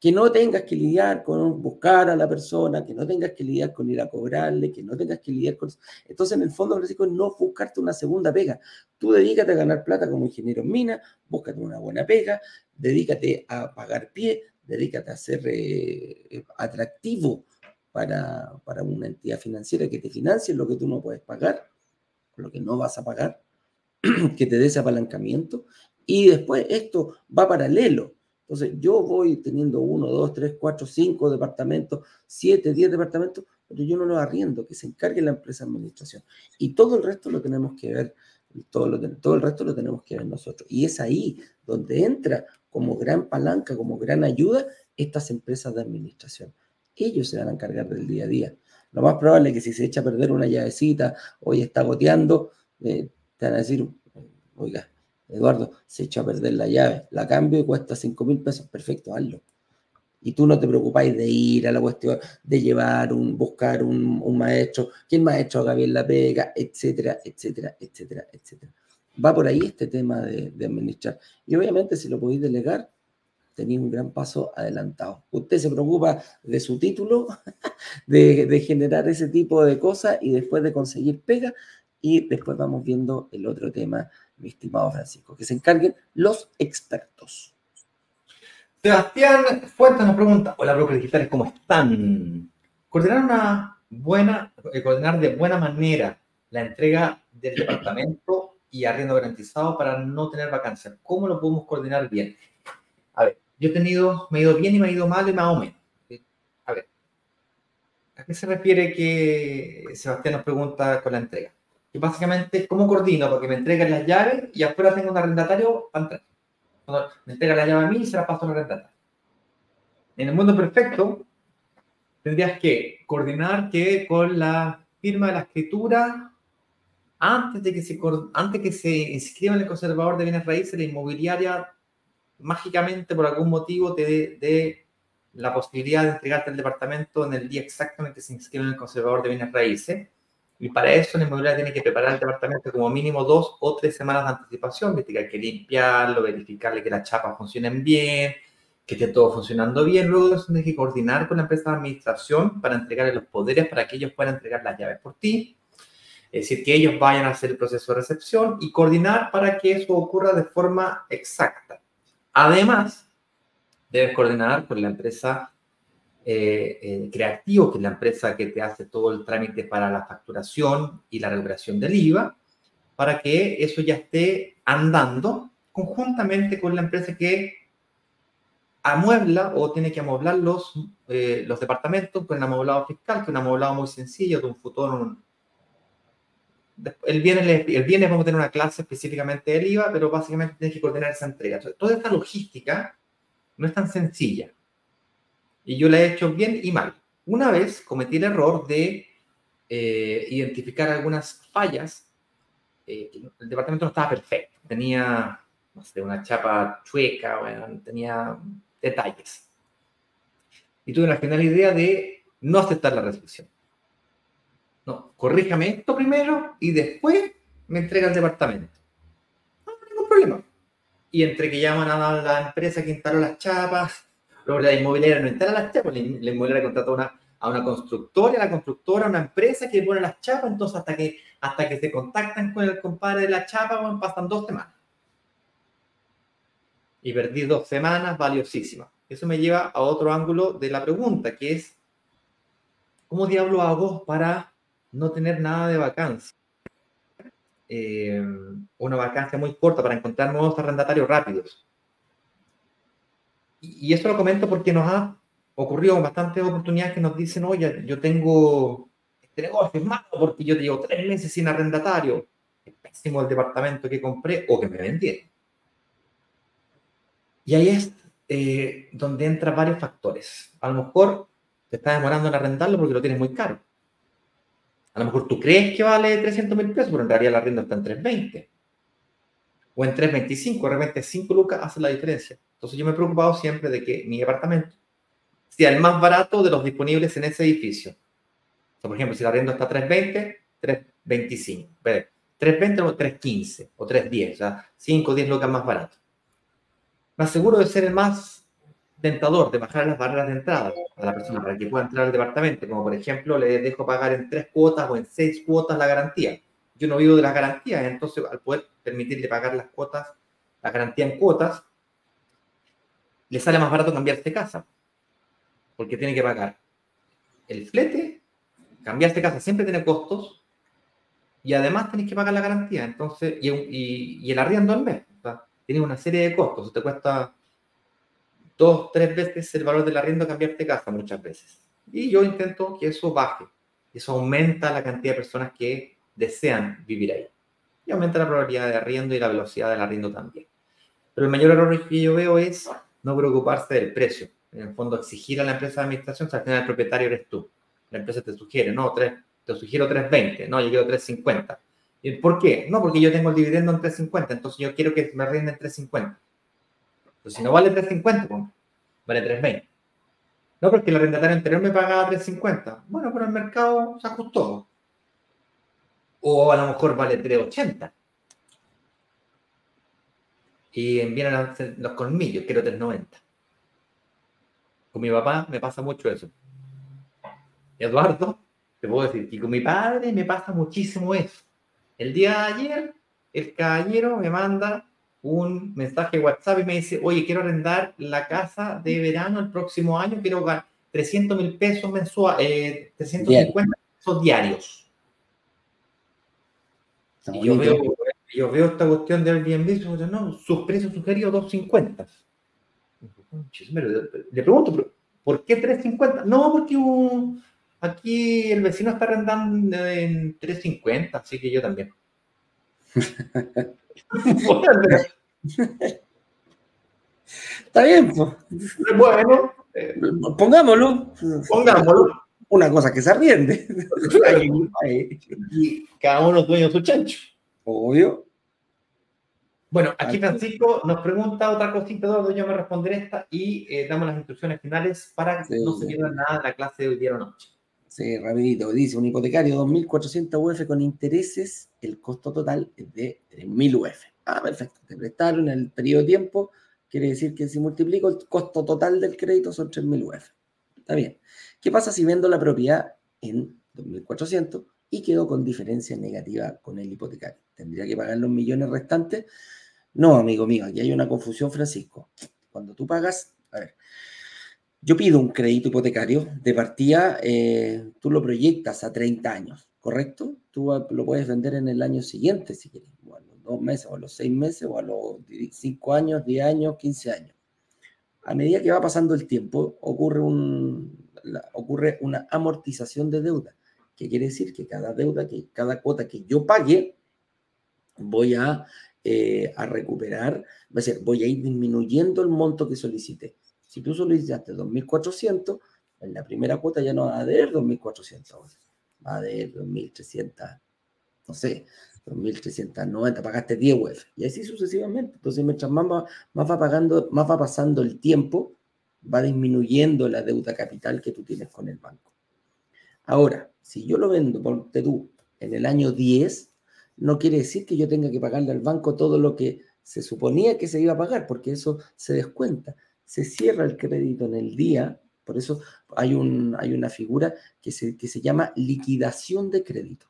que no tengas que lidiar con buscar a la persona, que no tengas que lidiar con ir a cobrarle, que no tengas que lidiar con... Entonces, en el fondo, Francisco, no buscarte una segunda pega. Tú dedícate a ganar plata como ingeniero en mina, búscate una buena pega, dedícate a pagar pie, dedícate a ser eh, atractivo para, para una entidad financiera que te financie lo que tú no puedes pagar, lo que no vas a pagar que te dé ese apalancamiento y después esto va paralelo. Entonces yo voy teniendo uno, dos, tres, cuatro, cinco departamentos, siete, diez departamentos, pero yo no los arriendo, que se encargue la empresa de administración. Y todo el resto lo tenemos que ver, todo, el resto lo tenemos que ver nosotros. Y es ahí donde entra como gran palanca, como gran ayuda, estas empresas de administración. Ellos se van a encargar del día a día. Lo más probable es que si se echa a perder una llavecita, hoy está goteando, eh, te van a decir, oiga, Eduardo, se echó a perder la llave, la cambio y cuesta 5 mil pesos, perfecto, hazlo. Y tú no te preocupáis de ir a la cuestión, de llevar un, buscar un, un maestro, el maestro haga bien la pega, etcétera, etcétera, etcétera, etcétera. Va por ahí este tema de, de administrar. Y obviamente si lo podéis delegar, tenéis un gran paso adelantado. Usted se preocupa de su título, de, de generar ese tipo de cosas y después de conseguir pega, y después vamos viendo el otro tema, mi estimado Francisco, que se encarguen los expertos. Sebastián Fuentes nos pregunta, hola brokers digitales, ¿cómo están? Coordinar una buena, eh, coordinar de buena manera la entrega del departamento y arriendo garantizado para no tener vacancias. ¿Cómo lo podemos coordinar bien? A ver, yo he tenido, me he ido bien y me ha ido mal y más o menos. A ver, ¿a qué se refiere que Sebastián nos pregunta con la entrega? Que básicamente, ¿cómo coordino? Porque me entregan las llaves y afuera tengo un arrendatario entrar. Cuando me entregan la llave a mí y se la paso al arrendatario. En el mundo perfecto, tendrías que coordinar que con la firma de la escritura, antes de que se, antes que se inscriba en el conservador de bienes raíces, la inmobiliaria mágicamente por algún motivo te dé la posibilidad de entregarte el departamento en el día exacto en el que se inscribe en el conservador de bienes raíces y para eso la inmobiliaria tiene que preparar el departamento como mínimo dos o tres semanas de anticipación. Hay que limpiarlo, verificarle que las chapas funcionen bien, que esté todo funcionando bien. Luego de eso tienes que coordinar con la empresa de administración para entregarle los poderes para que ellos puedan entregar las llaves por ti. Es decir, que ellos vayan a hacer el proceso de recepción y coordinar para que eso ocurra de forma exacta. Además, debes coordinar con la empresa eh, eh, creativo, que es la empresa que te hace todo el trámite para la facturación y la recuperación del IVA, para que eso ya esté andando conjuntamente con la empresa que amuebla o tiene que amueblar los, eh, los departamentos con el amueblado fiscal, que es un amueblado muy sencillo, de un futón. El viernes, el viernes vamos a tener una clase específicamente del IVA, pero básicamente tienes que coordinar esa entrega. Entonces, toda esta logística no es tan sencilla. Y yo la he hecho bien y mal. Una vez cometí el error de eh, identificar algunas fallas. Eh, el departamento no estaba perfecto. Tenía, no sé, una chapa chueca, bueno, tenía detalles. Y tuve la final idea de no aceptar la resolución. No, corríjame esto primero y después me entrega el departamento. No, no ningún problema. Y entre que llaman a la empresa que instaló las chapas, la inmobiliaria no instala las chapas, la inmobiliaria contrató una a una constructora, a la constructora, a una empresa que pone las chapas, entonces hasta que, hasta que se contactan con el compadre de la chapa, bueno, pasan dos semanas. Y perdí dos semanas valiosísimas. Eso me lleva a otro ángulo de la pregunta, que es, ¿cómo diablo hago para no tener nada de vacancia? Eh, una vacancia muy corta para encontrar nuevos arrendatarios rápidos. Y, y eso lo comento porque nos ha ocurrió bastantes oportunidades que nos dicen, oye, yo tengo este negocio, es malo porque yo llevo tres meses sin arrendatario, es pésimo el departamento que compré o que me vendieron. Y ahí es eh, donde entran varios factores. A lo mejor te está demorando en arrendarlo porque lo tienes muy caro. A lo mejor tú crees que vale 300 mil pesos, pero en realidad la arrendo está en 320. O en 325, de repente 5 lucas hace la diferencia. Entonces yo me he preocupado siempre de que mi departamento sea el más barato de los disponibles en ese edificio. por ejemplo, si la arriendo está 320, 325. 320 o 315 o 310, o sea, 5 o 10 lucas más barato. Me aseguro de ser el más tentador, de bajar las barreras de entrada a la persona para que pueda entrar al departamento, como por ejemplo le dejo pagar en 3 cuotas o en 6 cuotas la garantía. Yo no vivo de las garantías, entonces al poder permitirle pagar las cuotas, la garantía en cuotas, le sale más barato cambiarse casa porque tiene que pagar el flete, cambiarse casa siempre tiene costos y además tenés que pagar la garantía, entonces, y, el arriendo al mes. tiene una serie de costos, te cuesta dos, tres veces el valor del arriendo cambiarte casa muchas veces. Y yo intento que eso baje. Eso aumenta la cantidad de personas que desean vivir ahí. Y aumenta la probabilidad de arriendo y la velocidad del arriendo también. Pero el mayor error que yo veo es no preocuparse del precio en el fondo exigir a la empresa de administración, sea, al final el propietario eres tú. La empresa te sugiere, no, te sugiero 320, no, yo quiero 350. ¿Y por qué? No, porque yo tengo el dividendo en 350, entonces yo quiero que me rinden 350. Pues si no vale 350, pues, vale 320. No, porque el arrendatario anterior me pagaba 350. Bueno, pero el mercado se ajustó. O a lo mejor vale 380. Y vienen los colmillos, quiero 390. Con mi papá me pasa mucho eso. Eduardo, te puedo decir que con mi padre me pasa muchísimo eso. El día de ayer, el caballero me manda un mensaje WhatsApp y me dice, oye, quiero arrendar la casa de verano el próximo año, quiero ganar 300 mil pesos mensuales, eh, 350 pesos diarios. Y yo veo, yo veo esta cuestión del Airbnb, no, sus precios sugeridos 250. Le pregunto, ¿por qué 350? No, porque aquí el vecino está arrendando en 350, así que yo también. Está bien, pues. Bueno, eh, pongámoslo. Pongámoslo. Una cosa que se arriende. y cada uno dueño su chancho. Obvio. Bueno, aquí Francisco nos pregunta otra cosita, Eduardo, yo me responderé esta y eh, damos las instrucciones finales para que no se pierda nada de la clase de hoy día o noche. Sí, rapidito. Dice, un hipotecario 2.400 UF con intereses, el costo total es de 3.000 UF. Ah, perfecto. Te prestaron en el periodo de tiempo, quiere decir que si multiplico el costo total del crédito son 3.000 UF. Está bien. ¿Qué pasa si vendo la propiedad en 2.400 y quedo con diferencia negativa con el hipotecario? ¿Tendría que pagar los millones restantes? No, amigo mío, aquí hay una confusión, Francisco. Cuando tú pagas, a ver, yo pido un crédito hipotecario de partida, eh, tú lo proyectas a 30 años, ¿correcto? Tú lo puedes vender en el año siguiente, si quieres, o a los dos meses, o a los seis meses, o a los cinco años, 10 años, 15 años. A medida que va pasando el tiempo, ocurre, un, ocurre una amortización de deuda. ¿Qué quiere decir? Que cada deuda, que cada cuota que yo pague, voy a eh, a recuperar, va a ser, voy a ir disminuyendo el monto que solicité. Si tú solo hiciste 2.400, en la primera cuota ya no va a deber 2.400 va a deber 2.300, no sé, 2.390, pagaste 10 UF, y así sucesivamente. Entonces, mientras más más va pagando, más va pasando el tiempo, va disminuyendo la deuda capital que tú tienes con el banco. Ahora, si yo lo vendo, ponte tú, en el año 10, no quiere decir que yo tenga que pagarle al banco todo lo que se suponía que se iba a pagar, porque eso se descuenta. Se cierra el crédito en el día, por eso hay, un, hay una figura que se, que se llama liquidación de crédito.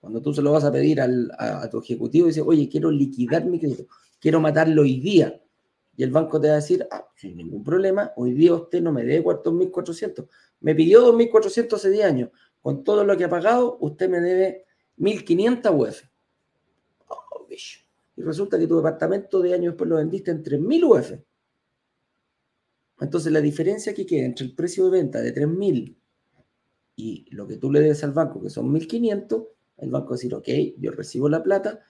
Cuando tú se lo vas a pedir a, tu ejecutivo y dices, oye, quiero liquidar mi crédito, quiero matarlo hoy día. Y el banco te va a decir, ah, sin ningún problema, hoy día usted no me debe 4.400. Me pidió 2.400 hace 10 años. Con todo lo que ha pagado, usted me debe 1.500 UF. Oh, y resulta que tu departamento de años después lo vendiste en 3.000 UF. Entonces la diferencia que queda entre el precio de venta de 3.000 y lo que tú le debes al banco, que son 1.500, el banco va a decir, ok, yo recibo la plata,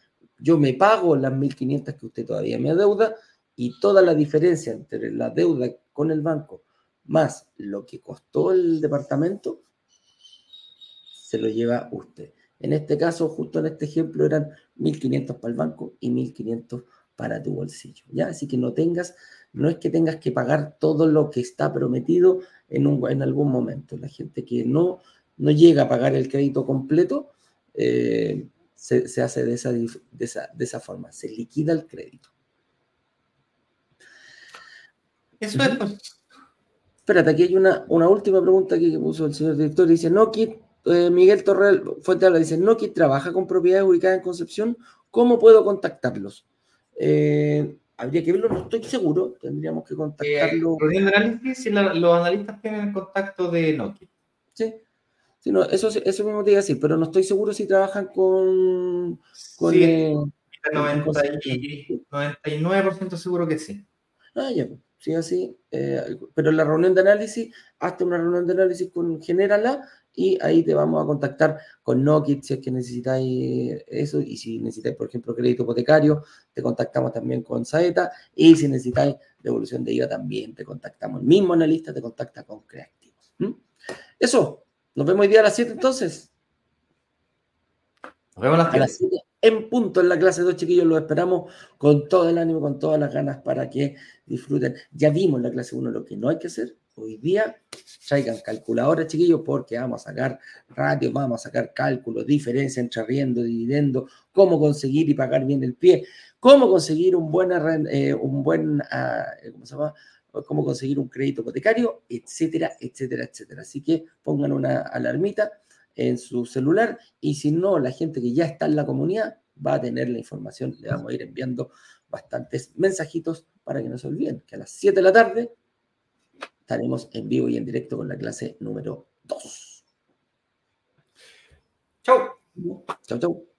yo me pago las 1.500 que usted todavía me adeuda y toda la diferencia entre la deuda con el banco más lo que costó el departamento, se lo lleva usted. En este caso, justo en este ejemplo, eran 1.500 para el banco y 1.500 para tu bolsillo. ¿ya? Así que no tengas, no es que tengas que pagar todo lo que está prometido en, un, en algún momento. La gente que no, no llega a pagar el crédito completo, eh, se, hace de esa, de, esa, forma, se liquida el crédito. Eso es. Pues. Espérate, aquí hay una, una última pregunta que puso el señor director. Dice, Noki, eh, Miguel Torrel Fuente habla, dice, Noki trabaja con propiedades ubicadas en Concepción, ¿cómo puedo contactarlos? Eh, habría que verlo, no estoy seguro, tendríamos que contactarlo. Eh, los analistas tienen el contacto de Nokia. Sí, sí no, eso, eso mismo te iba a decir, pero no estoy seguro si trabajan con... con sí, eh, 99% seguro que sí. Ah, ya, pues, sí, así. Eh, pero la reunión de análisis, hasta una reunión de análisis con Generala y ahí te vamos a contactar con Nokit si es que necesitáis eso y si necesitáis, por ejemplo, crédito hipotecario, te contactamos también con Saeta y si necesitáis devolución de IVA también te contactamos. El mismo analista te contacta con Creativos. Eso, nos vemos hoy día a las 7 entonces. Nos vemos a las 7 en punto en la clase 2, chiquillos. Los esperamos con todo el ánimo, con todas las ganas para que disfruten. Ya vimos en la clase 1 lo que no hay que hacer. Hoy día traigan calculadora, chiquillos, porque vamos a sacar ratios, vamos a sacar cálculos, diferencia entre riendo, dividendo, cómo conseguir y pagar bien el pie, cómo conseguir un buen, eh, un buen ah, ¿cómo se llama? cómo conseguir un crédito hipotecario, etcétera, etcétera, etcétera. Así que pongan una alarmita en su celular y si no, la gente que ya está en la comunidad va a tener la información. Le vamos a ir enviando bastantes mensajitos para que no se olviden que a las 7 de la tarde estaremos en vivo y en directo con la clase número 2. Chau. Chau, chau.